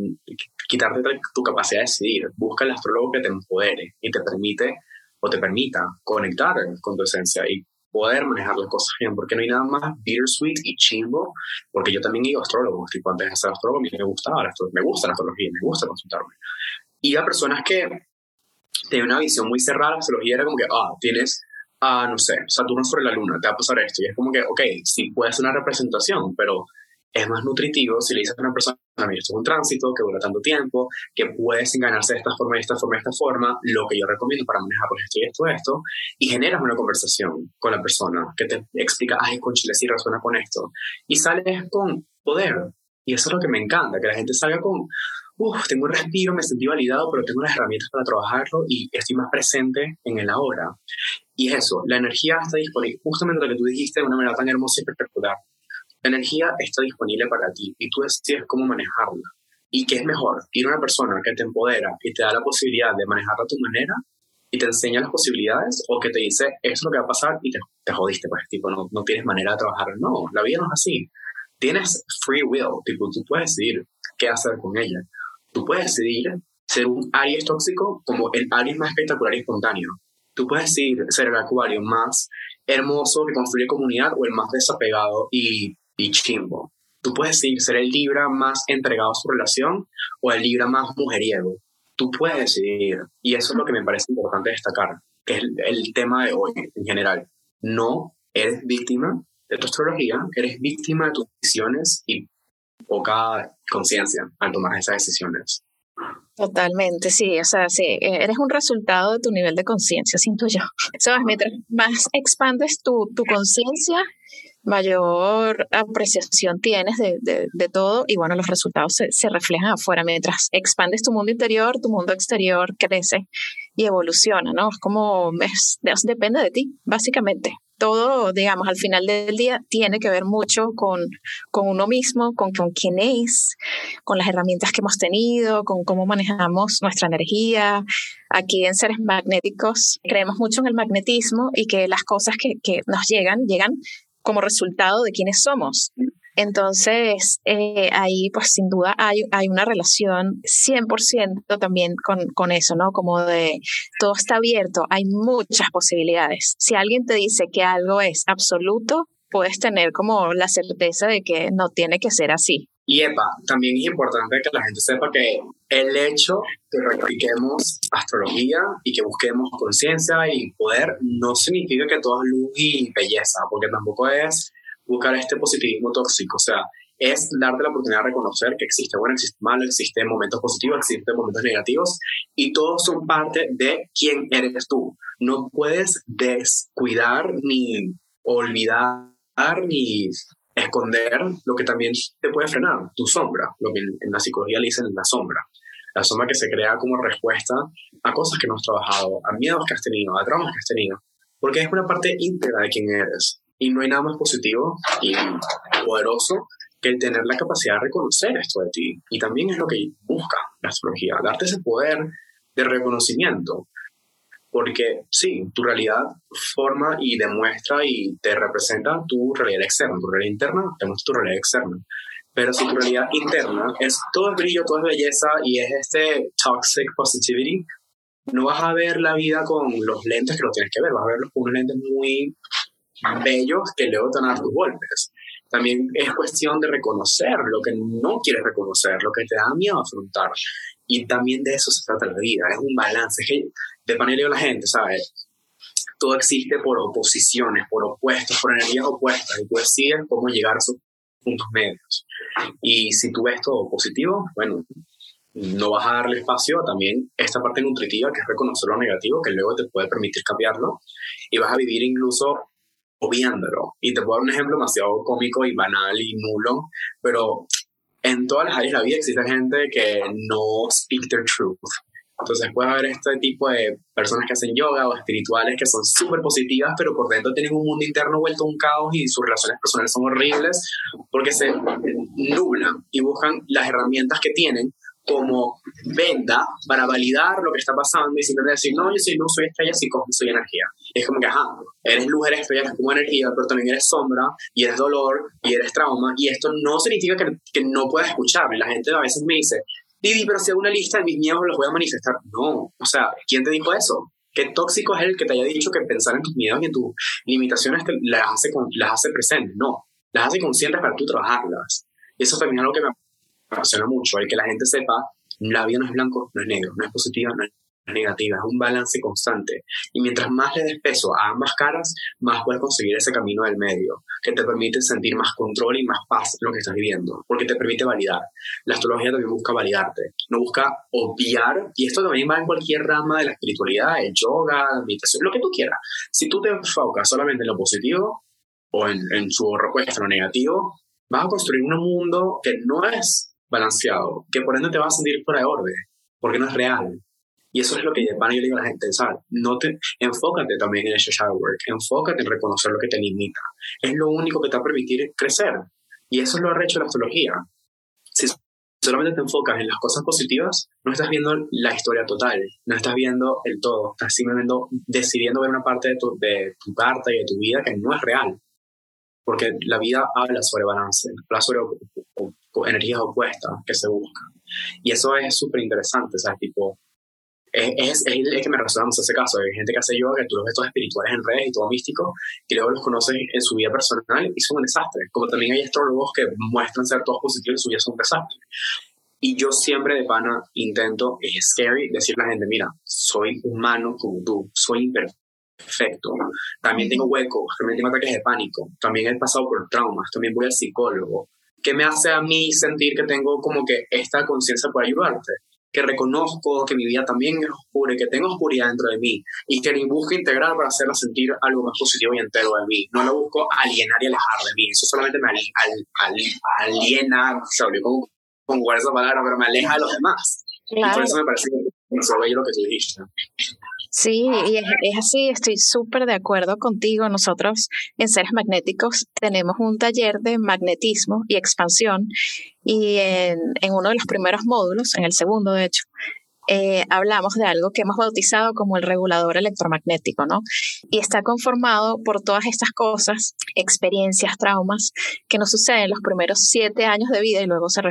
Speaker 2: Quitarte tu capacidad de decidir. Busca el astrólogo que te empodere y te permite o te permita conectar con tu esencia y poder manejar las cosas bien, porque no hay nada más bittersweet y chimbo, porque yo también iba astrólogo, tipo antes de ser astrólogo, a mí me gustaba la me gusta la astrología, me gusta consultarme. Y a personas que tienen una visión muy cerrada, la astrología era como que, ah, tienes, ah, no sé, Saturno sobre la luna, te va a pasar esto, y es como que, ok, sí puede ser una representación, pero es más nutritivo si le dices a una persona, mira, esto es un tránsito que dura tanto tiempo, que puedes engañarse de esta forma, de esta forma, de esta forma, lo que yo recomiendo para manejar pues esto y esto, esto, y generas una conversación con la persona que te explica, ay, con Chile sí resuena con esto, y sales con poder, y eso es lo que me encanta, que la gente salga con, uff, tengo un respiro, me sentí validado, pero tengo las herramientas para trabajarlo y estoy más presente en el ahora. Y eso, la energía está disponible, justamente lo que tú dijiste de una manera tan hermosa y espectacular la energía está disponible para ti y tú decides cómo manejarla. ¿Y qué es mejor? Ir a una persona que te empodera y te da la posibilidad de manejarla a tu manera y te enseña las posibilidades o que te dice, esto es lo que va a pasar y te, te jodiste, pues, tipo, no, no tienes manera de trabajar. No, la vida no es así. Tienes free will, tipo, tú puedes decidir qué hacer con ella. Tú puedes decidir ser un Aries tóxico como el Aries más espectacular y espontáneo. Tú puedes decidir ser el acuario más hermoso que construye comunidad o el más desapegado y y chimbo. Tú puedes decidir ser el Libra más entregado a su relación o el Libra más mujeriego. Tú puedes decidir. Y eso es lo que me parece importante destacar, que es el, tema de hoy en general. No eres víctima de tu astrología, eres víctima de tus decisiones y poca conciencia al tomar esas decisiones.
Speaker 1: Totalmente, sí, o sea, sí, eres un resultado de tu nivel de conciencia, siento yo. [LAUGHS] Sabes, mientras más expandes tu, tu conciencia, mayor apreciación tienes de, de, todo y bueno, los resultados se, reflejan afuera. Mientras expandes tu mundo interior, tu mundo exterior crece y evoluciona, ¿no? Es como, depende de ti, básicamente. Todo, digamos, al final del día tiene que ver mucho con, con uno mismo, con, con quién es, con las herramientas que hemos tenido, con cómo manejamos nuestra energía. Aquí en Seres Magnéticos creemos mucho en el magnetismo y que las cosas que, que nos llegan, llegan como resultado de quiénes somos. Entonces, eh, ahí pues sin duda hay, hay una relación 100% también con, con, eso, ¿no? Como de todo está abierto, hay muchas posibilidades. Si alguien te dice que algo es absoluto, puedes tener como la certeza de que no tiene que ser así.
Speaker 2: Y EPA, también es importante que la gente sepa que el hecho de que practiquemos astrología y que busquemos conciencia y poder no significa que todo es luz y belleza, porque tampoco es buscar este positivismo tóxico, o sea, es darte la oportunidad de reconocer que existe bueno, existe malo, existen momentos positivos, existen momentos negativos y todos son parte de quién eres tú. No puedes descuidar ni olvidar ni esconder lo que también te puede frenar, tu sombra, lo que en la psicología le dicen la sombra. La sombra que se crea como respuesta a cosas que no has trabajado, a miedos que has tenido, a traumas que has tenido, porque es una parte íntegra de quién eres. Y no hay nada más positivo y poderoso que el tener la capacidad de reconocer esto de ti. Y también es lo que busca la astrología, darte ese poder de reconocimiento porque sí, tu realidad forma y demuestra y te representa tu realidad externa, tu realidad interna te muestra tu realidad externa. Pero si tu realidad interna es todo el brillo, toda es belleza y es este toxic positivity, no vas a ver la vida con los lentes que lo tienes que ver, vas a verlos con unos lentes muy bellos que luego te van a dar tus golpes. También es cuestión de reconocer lo que no quieres reconocer, lo que te da miedo afrontar. Y también de eso se trata la vida, es un balance. Es que de paneleo la gente, ¿sabes? Todo existe por oposiciones, por opuestos, por energías opuestas, y tú decides cómo llegar a esos puntos medios. Y si tú ves todo positivo, bueno, no vas a darle espacio a también esta parte nutritiva que es reconocer lo negativo, que luego te puede permitir cambiarlo, y vas a vivir incluso obviándolo. Y te puedo dar un ejemplo demasiado cómico y banal y nulo, pero en todas las áreas de la vida existe gente que no speak their truth. Entonces puede haber este tipo de personas que hacen yoga o espirituales que son súper positivas, pero por dentro tienen un mundo interno vuelto a un caos y sus relaciones personales son horribles porque se nublan y buscan las herramientas que tienen como venda para validar lo que está pasando y simplemente decir, no, yo soy luz, soy estrella, sí, soy energía. Es como que, ajá, eres luz, eres estrella, eres como energía, pero también eres sombra y eres dolor y eres trauma. Y esto no significa que, que no puedas escucharme. La gente a veces me dice, Vivi, pero si hago una lista de mis miedos los voy a manifestar. No, o sea, ¿quién te dijo eso? ¿Qué tóxico es el que te haya dicho que pensar en tus miedos y en tus limitaciones te, las, hace, las hace presentes? No, las hace conscientes para tú trabajarlas. Eso también es algo que me apasiona mucho, el que la gente sepa, la vida no es blanco, no es negro, no es positiva, no es negativa, es un balance constante. Y mientras más le des peso a ambas caras, más puedes conseguir ese camino del medio, que te permite sentir más control y más paz en lo que estás viviendo, porque te permite validar. La astrología también busca validarte, no busca obviar, y esto también va en cualquier rama de la espiritualidad, el yoga, la meditación, lo que tú quieras. Si tú te enfocas solamente en lo positivo o en, en su repuesto, en lo negativo, vas a construir un mundo que no es balanceado, que por ende te vas a sentir fuera de orden, porque no es real. Y eso es lo que yo le digo a la gente, ¿sabes? No te, enfócate también en ese shadow work, enfócate en reconocer lo que te limita. Es lo único que te va a permitir crecer. Y eso es lo hecho la astrología. Si solamente te enfocas en las cosas positivas, no estás viendo la historia total, no estás viendo el todo, estás simplemente decidiendo ver una parte de tu, de tu carta y de tu vida que no es real porque la vida habla sobre balance, habla sobre energías opuestas que se buscan. Y eso es súper interesante, ¿sabes? Tipo, es, es, es, que me resuena ese caso. Hay gente que hace yoga, que tú los ves todos espirituales en redes y todo místico, y luego los conoces en su vida personal y son un desastre. Como también hay astrólogos que muestran ser todos positivos y su vida son un desastre. Y yo siempre de pana intento, es scary, decirle a la gente, mira, soy humano como tú, soy imperfecto perfecto. También tengo huecos, también tengo ataques de pánico, también he pasado por traumas, también voy al psicólogo. ¿Qué me hace a mí sentir que tengo como que esta conciencia para ayudarte? Que reconozco que mi vida también es oscura y que tengo oscuridad dentro de mí y que ni busco integrar para hacerla sentir algo más positivo y entero de mí. No lo busco alienar y alejar de mí. Eso solamente me aliena, no sé, con, con esa palabra, pero me aleja de los demás. Y por eso me parece que es lo que tú dijiste.
Speaker 1: Sí, y es, así, estoy súper de acuerdo contigo. Nosotros en Seres Magnéticos tenemos un taller de magnetismo y expansión y en, en uno de los primeros módulos, en el segundo de hecho, eh, hablamos de algo que hemos bautizado como el regulador electromagnético, ¿no? Y está conformado por todas estas cosas, experiencias, traumas, que nos suceden los primeros siete años de vida y luego se,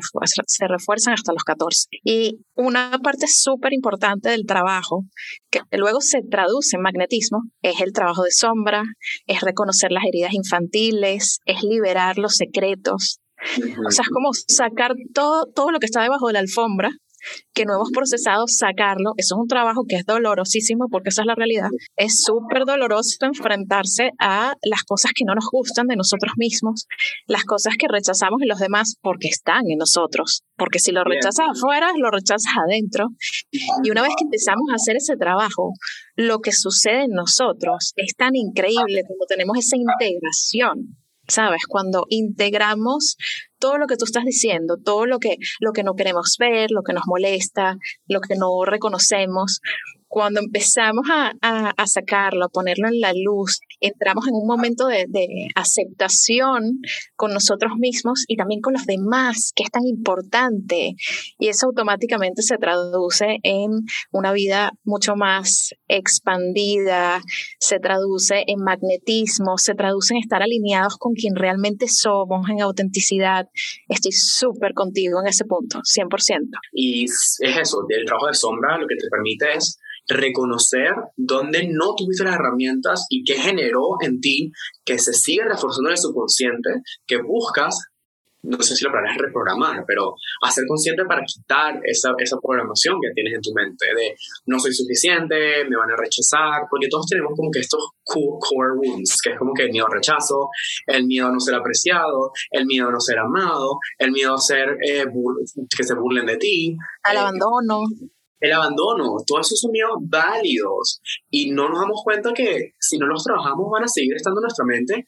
Speaker 1: se refuerzan hasta los 14. Y una parte súper importante del trabajo, que luego se traduce en magnetismo, es el trabajo de sombra, es reconocer las heridas infantiles, es liberar los secretos, o sea, es como sacar todo, todo lo que está debajo de la alfombra que no hemos procesado, sacarlo. Eso es un trabajo que es dolorosísimo porque esa es la realidad. Es súper doloroso enfrentarse a las cosas que no nos gustan de nosotros mismos, las cosas que rechazamos en los demás porque están en nosotros. Porque si lo rechazas afuera, lo rechazas adentro. Y una vez que empezamos a hacer ese trabajo, lo que sucede en nosotros es tan increíble como tenemos esa integración ¿sabes? Cuando integramos todo lo que tú estás diciendo, todo lo que, lo que no queremos ver, lo que nos molesta, lo que no reconocemos, cuando empezamos a, a, sacarlo, a ponerlo en la luz, entramos en un momento de, de, aceptación con nosotros mismos y también con los demás, que es tan importante. Y eso automáticamente se traduce en una vida mucho más expandida, se traduce en magnetismo, se traduce en estar alineados con quien realmente somos, en autenticidad. Estoy súper contigo en ese punto, 100%.
Speaker 2: Y es eso, el trabajo de sombra lo que te permite es reconocer dónde no tuviste las herramientas y qué generó en ti que se sigue reforzando en el subconsciente, que buscas no sé si la palabra es reprogramar, pero hacer consciente para quitar esa, esa programación que tienes en tu mente de no soy suficiente, me van a rechazar, porque todos tenemos como que estos core wounds, que es como que el miedo al rechazo, el miedo a no ser apreciado, el miedo a no ser amado, el miedo a ser eh, que se burlen de ti.
Speaker 1: Al abandono.
Speaker 2: El abandono, todos esos son miedos válidos y no nos damos cuenta que si no los trabajamos van a seguir estando en nuestra mente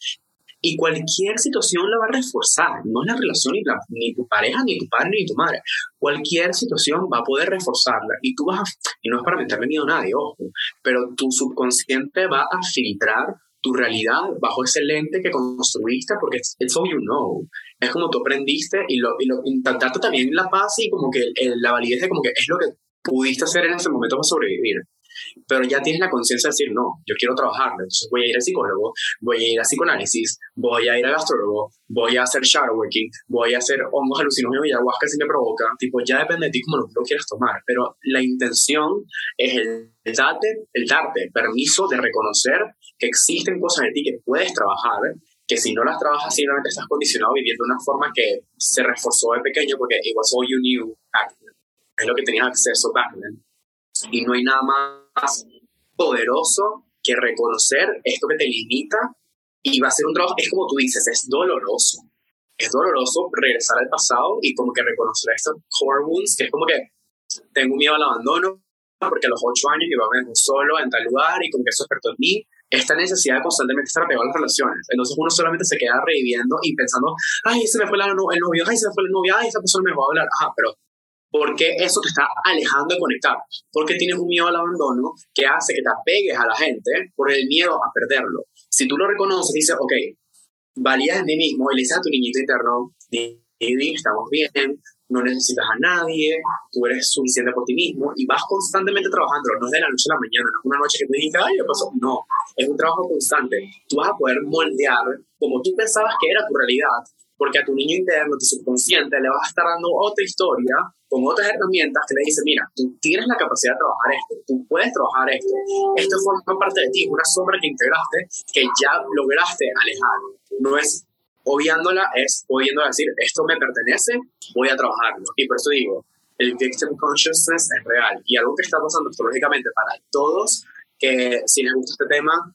Speaker 2: y cualquier situación la va a reforzar. No es la relación ni, ni, tu pareja, ni tu padre, ni tu madre. Cualquier situación va a poder reforzarla. Y tú vas a, y no es para meterle miedo a nadie, ojo, pero tu subconsciente va a filtrar tu realidad bajo ese lente que construiste porque it's, all you know. Es como tú aprendiste y lo, y lo también la paz y como que la validez de como que es lo que pudiste hacer en ese momento para sobrevivir pero ya tienes la conciencia de decir, no, yo quiero trabajarlo, entonces voy a ir al psicólogo, voy a ir a psicoanálisis, voy a ir al gastrólogo, voy a hacer shadowworking, voy a hacer hongos alucinógenos y ayahuasca si me provoca, tipo, ya depende de ti cómo lo, quieras tomar, pero la intención es el, darte, el darte permiso de reconocer que existen cosas en ti que puedes trabajar, que si no las trabajas simplemente estás condicionado viviendo de una forma que se reforzó de pequeño porque it was all you knew es lo que tenías acceso back then. Y no hay nada más poderoso que reconocer esto que te limita y va a ser un trabajo, es como tú dices, es doloroso. Es doloroso regresar al pasado y como que reconocer estos core wounds, que es como que tengo miedo al abandono porque a los ocho años a ver solo en tal lugar y como que eso despertó en mí esta necesidad de constantemente estar apegado a las relaciones. Entonces uno solamente se queda reviviendo y pensando, ay, se me fue el novio, ay, se me fue la novia, ay, esa persona me va a hablar. Ajá, pero porque eso te está alejando de conectar, porque tienes un miedo al abandono que hace que te apegues a la gente por el miedo a perderlo. Si tú lo reconoces, dices, ok, valías en mí mismo y le dices a tu niñito interno, estamos bien, no necesitas a nadie, tú eres suficiente por ti mismo y vas constantemente trabajando, no es de la noche a la mañana, no es una noche que te digas, ay, ¿qué pasó? No, es un trabajo constante. Tú vas a poder moldear como tú pensabas que era tu realidad, porque a tu niño interno, tu subconsciente, le vas a estar dando otra historia con otras herramientas que le dicen, mira, tú tienes la capacidad de trabajar esto, tú puedes trabajar esto, esto forma parte de ti, es una sombra que integraste, que ya lograste alejar. No es obviándola, es pudiendo decir, esto me pertenece, voy a trabajarlo. Y por eso digo, el victim consciousness es real y algo que está pasando astrológicamente para todos, que si les gusta este tema,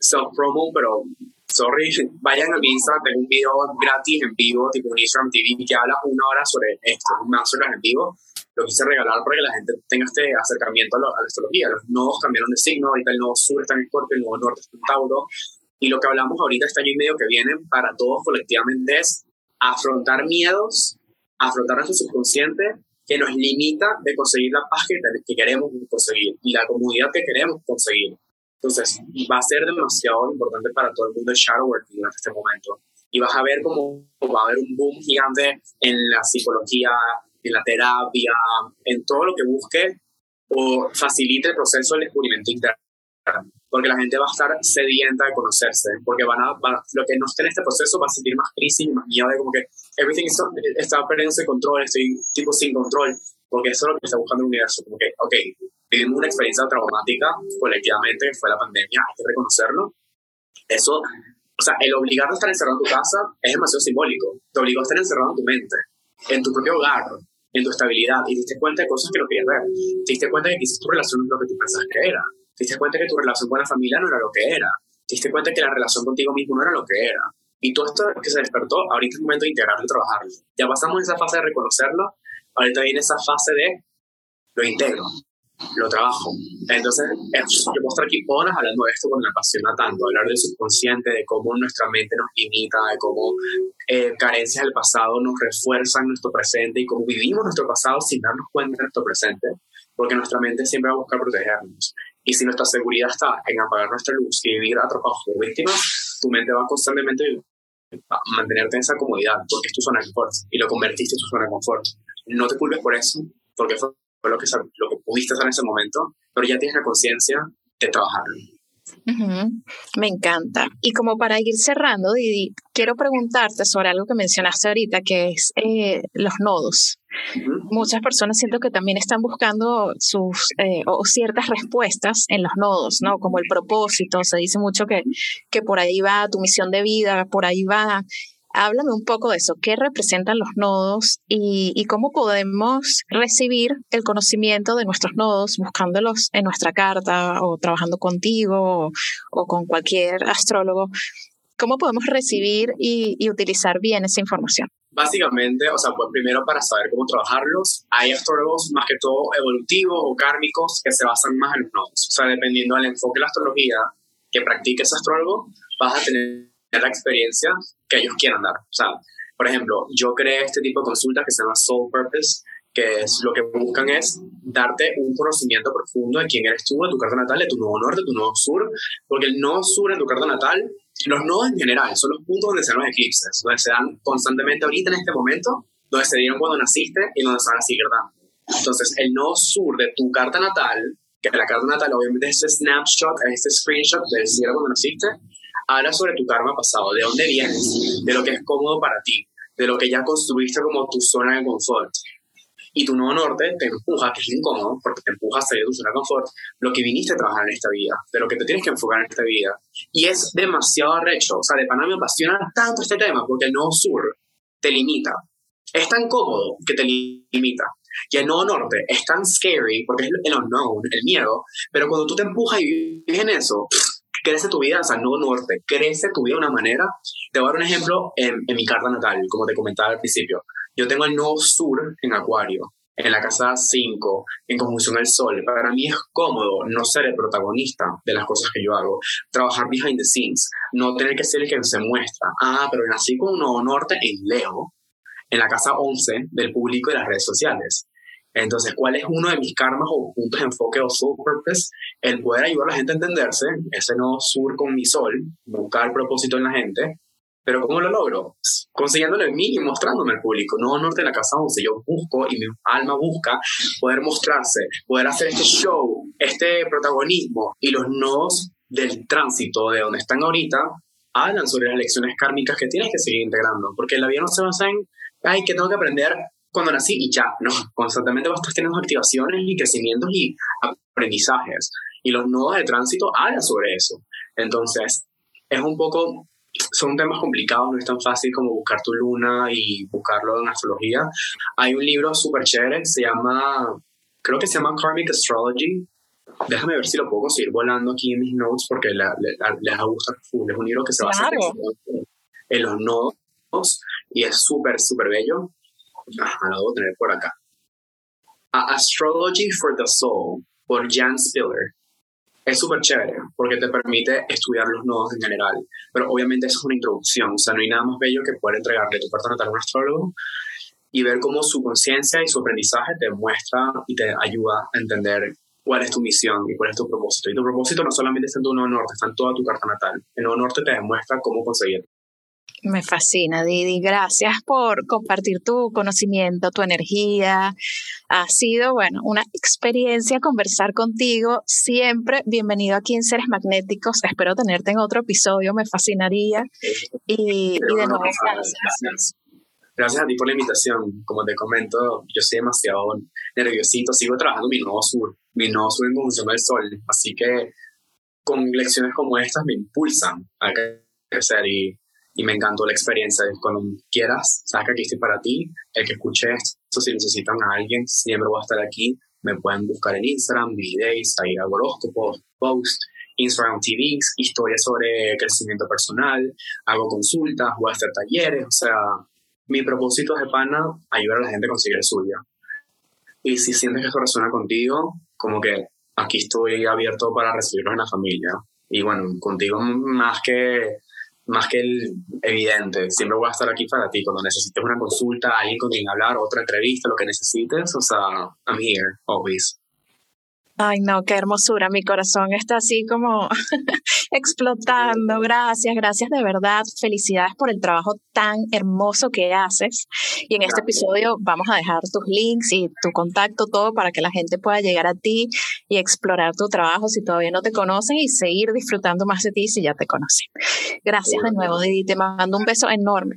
Speaker 2: self-promo, pero sorry, vayan a mi Instagram, tengo un video gratis en vivo, tipo un Instagram TV, que habla una hora sobre esto, más horas en vivo. Lo quise regalar para que la gente tenga este acercamiento a, la astrología. Los nodos cambiaron de signo, ahorita el nodo sur está en Escorpio, el nodo norte está en Tauro. Y lo que hablamos ahorita este año y medio que viene para todos colectivamente es afrontar miedos, afrontar nuestro subconsciente que nos limita de conseguir la paz que, que queremos conseguir y la comunidad que queremos conseguir. Entonces, va a ser demasiado importante para todo el mundo el shadow working en este momento. Y vas a ver cómo va a haber un boom gigante en la psicología, en la terapia, en todo lo que busque o facilite el proceso del descubrimiento interno. Porque la gente va a estar sedienta de conocerse, porque van a, lo que no esté en este proceso va a sentir más crisis y más miedo de como que everything está, está perdiendo control, estoy tipo sin control, porque eso es lo que está buscando el universo, como que, ok, vivimos una experiencia traumática colectivamente, fue la pandemia, hay que reconocerlo. Eso, o sea, el obligarte a estar encerrado en tu casa es demasiado simbólico. Te obligó a estar encerrado en tu mente, en tu propio hogar, en tu estabilidad, y te diste cuenta de cosas que no querías ver. Te diste cuenta de que quizás tu relación no es lo que tú pensabas que era. Te diste cuenta de que tu relación con la familia no era lo que era. Te diste cuenta de que la relación contigo mismo no era lo que era. Y todo esto que se despertó, ahorita es el momento de integrarlo y trabajarlo. Ya pasamos esa fase de reconocerlo, ahorita viene esa fase de lo integro, lo trabajo. Entonces, yo puedo estar aquí horas hablando de esto porque me apasiona tanto, hablar del subconsciente, de cómo nuestra mente nos limita, de cómo eh, carencias del pasado nos refuerzan nuestro presente y cómo vivimos nuestro pasado sin darnos cuenta de nuestro presente, porque nuestra mente siempre va a buscar protegernos. Y si nuestra seguridad está en apagar nuestra luz y vivir atrapados como víctimas, tu mente va constantemente a mantenerte en esa comodidad, porque es tu zona de confort, y lo convertiste en tu zona de confort. No te culpes por eso, porque fue lo que, lo que pudiste hacer en ese momento, pero ya tienes la conciencia de trabajarlo.
Speaker 1: Me encanta. Y como para ir cerrando, Didi, quiero preguntarte sobre algo que mencionaste ahorita, que es eh, los nodos. Muchas personas siento que también están buscando sus eh, o ciertas respuestas en los nodos, ¿no? Como el propósito. Se dice mucho que, que por ahí va tu misión de vida, por ahí va Háblame un poco de eso, qué representan los nodos y, cómo podemos recibir el conocimiento de nuestros nodos buscándolos en nuestra carta o trabajando contigo o, con cualquier astrólogo. ¿Cómo podemos recibir y, utilizar bien esa información?
Speaker 2: Básicamente, o sea, pues primero para saber cómo trabajarlos, hay astrólogos más que todo evolutivos o kármicos que se basan más en los nodos. O sea, dependiendo del enfoque de la astrología que practique ese astrólogo, vas a tener la experiencia que ellos quieran dar. O sea, por ejemplo, yo creé este tipo de consultas que se llama Soul Purpose, que es lo que buscan es darte un conocimiento profundo de quién eres tú, de tu carta natal, de tu nodo norte, de tu nodo sur, porque el nodo sur en tu carta natal, los nodos en general son los puntos donde se dan los eclipses, donde se dan constantemente ahorita en este momento, donde se dieron cuando naciste y donde se van a seguir dando. Entonces, el nodo sur de tu carta natal, que la carta natal obviamente es este snapshot, este screenshot del cielo cuando naciste, habla sobre tu karma pasado, de dónde vienes, de lo que es cómodo para ti, de lo que ya construiste como tu zona de confort. Y tu nuevo norte te empuja, que es incómodo, porque te empuja a salir de tu zona de confort, lo que viniste a trabajar en esta vida, de lo que te tienes que enfocar en esta vida. Y es demasiado arrecho. O sea, de Panamá me apasiona tanto este tema, porque el nuevo sur te limita. Es tan cómodo que te limita. Y el nuevo norte es tan scary, porque es el unknown, el miedo, pero cuando tú te empujas y vives en eso, crece tu vida, o sea, no norte, crece tu vida de una manera. Te voy a dar un ejemplo en, en mi carta natal, como te comentaba al principio. Yo tengo el nodo sur en Acuario, en la casa 5, en conjunción al sol. Para mí es cómodo no ser el protagonista de las cosas que yo hago, trabajar behind the scenes, no tener que ser el que se muestra. Ah, pero nací con un nodo norte en Leo, en la casa 11 del público y las redes sociales. Entonces, ¿cuál es uno de mis karmas o puntos de enfoque o soul purpose? El poder ayudar a la gente a entenderse, ese no sur con mi sol, buscar propósito en la gente. Pero ¿cómo lo logro? Consiguiéndolo en mí y mostrándome al público. No norte de la casa 11, yo busco y mi alma busca poder mostrarse, poder hacer este show, este protagonismo y los nodos del tránsito de donde están ahorita hablan sobre las lecciones kármicas que tienes que seguir integrando, porque la vida no se basa en, ay, que tengo que aprender cuando nací y ya, no, constantemente vas a estar teniendo activaciones y crecimientos y aprendizajes. Y los nodos de tránsito hablan sobre eso. Entonces, es un poco, son temas complicados, no es tan fácil como buscar tu luna y buscarlo en astrología. Hay un libro súper chévere, se llama, creo que se llama Karmic Astrology. Déjame ver si lo puedo conseguir volando aquí en mis notes porque les gusta full. Es un libro que se basa en los nodos y es súper, súper bello Ajá, lo debo tener por acá. Astrology for the Soul, por Jan Spiller. Es súper chévere porque te permite estudiar los nodos en general, pero obviamente eso es una introducción, o sea, no hay nada más bello que poder entregarle tu carta natal a un astrólogo y ver cómo su conciencia y su aprendizaje te muestra y te ayuda a entender cuál es tu misión y cuál es tu propósito. Y tu propósito no solamente está en tu nodo norte, está en toda tu carta natal. El nodo norte te demuestra cómo conseguirlo.
Speaker 1: Me fascina, Didi. Gracias por compartir tu conocimiento, tu energía. Ha sido, bueno, una experiencia conversar contigo. Siempre bienvenido aquí en Seres Magnéticos. Espero tenerte en otro episodio, me fascinaría. Y, de nuevo,
Speaker 2: gracias. Gracias a ti por la invitación. Como te comento, yo soy demasiado nerviosito. Sigo trabajando mi nuevo sur, mi nuevo sur en conjunción del sol. Así que con lecciones como estas me impulsan a crecer y y me encantó la experiencia. Cuando quieras, sabes que estoy para ti. El que escuche esto, si necesitan a alguien, siempre voy a estar aquí. Me pueden buscar en Instagram, videos, ahí hago horóscopos, posts, Instagram TVs, historias sobre crecimiento personal, hago consultas, voy a hacer talleres. O sea, mi propósito es de pana ayudar a la gente a conseguir el suyo. Y si sientes que esto resuena contigo, como que aquí estoy abierto para recibirlos en la familia. Y bueno, contigo más que más que el evidente. Siempre voy a estar aquí para ti cuando necesites una consulta, alguien con quien hablar, otra entrevista, lo que necesites. O sea, I'm here, always.
Speaker 1: Ay, no, qué hermosura. Mi corazón está así como [LAUGHS] explotando. Gracias, gracias de verdad. Felicidades por el trabajo tan hermoso que haces. Y en este episodio vamos a dejar tus links y tu contacto, todo para que la gente pueda llegar a ti y explorar tu trabajo si todavía no te conocen y seguir disfrutando más de ti si ya te conocen. Gracias de nuevo, Didi. Te mando un beso enorme.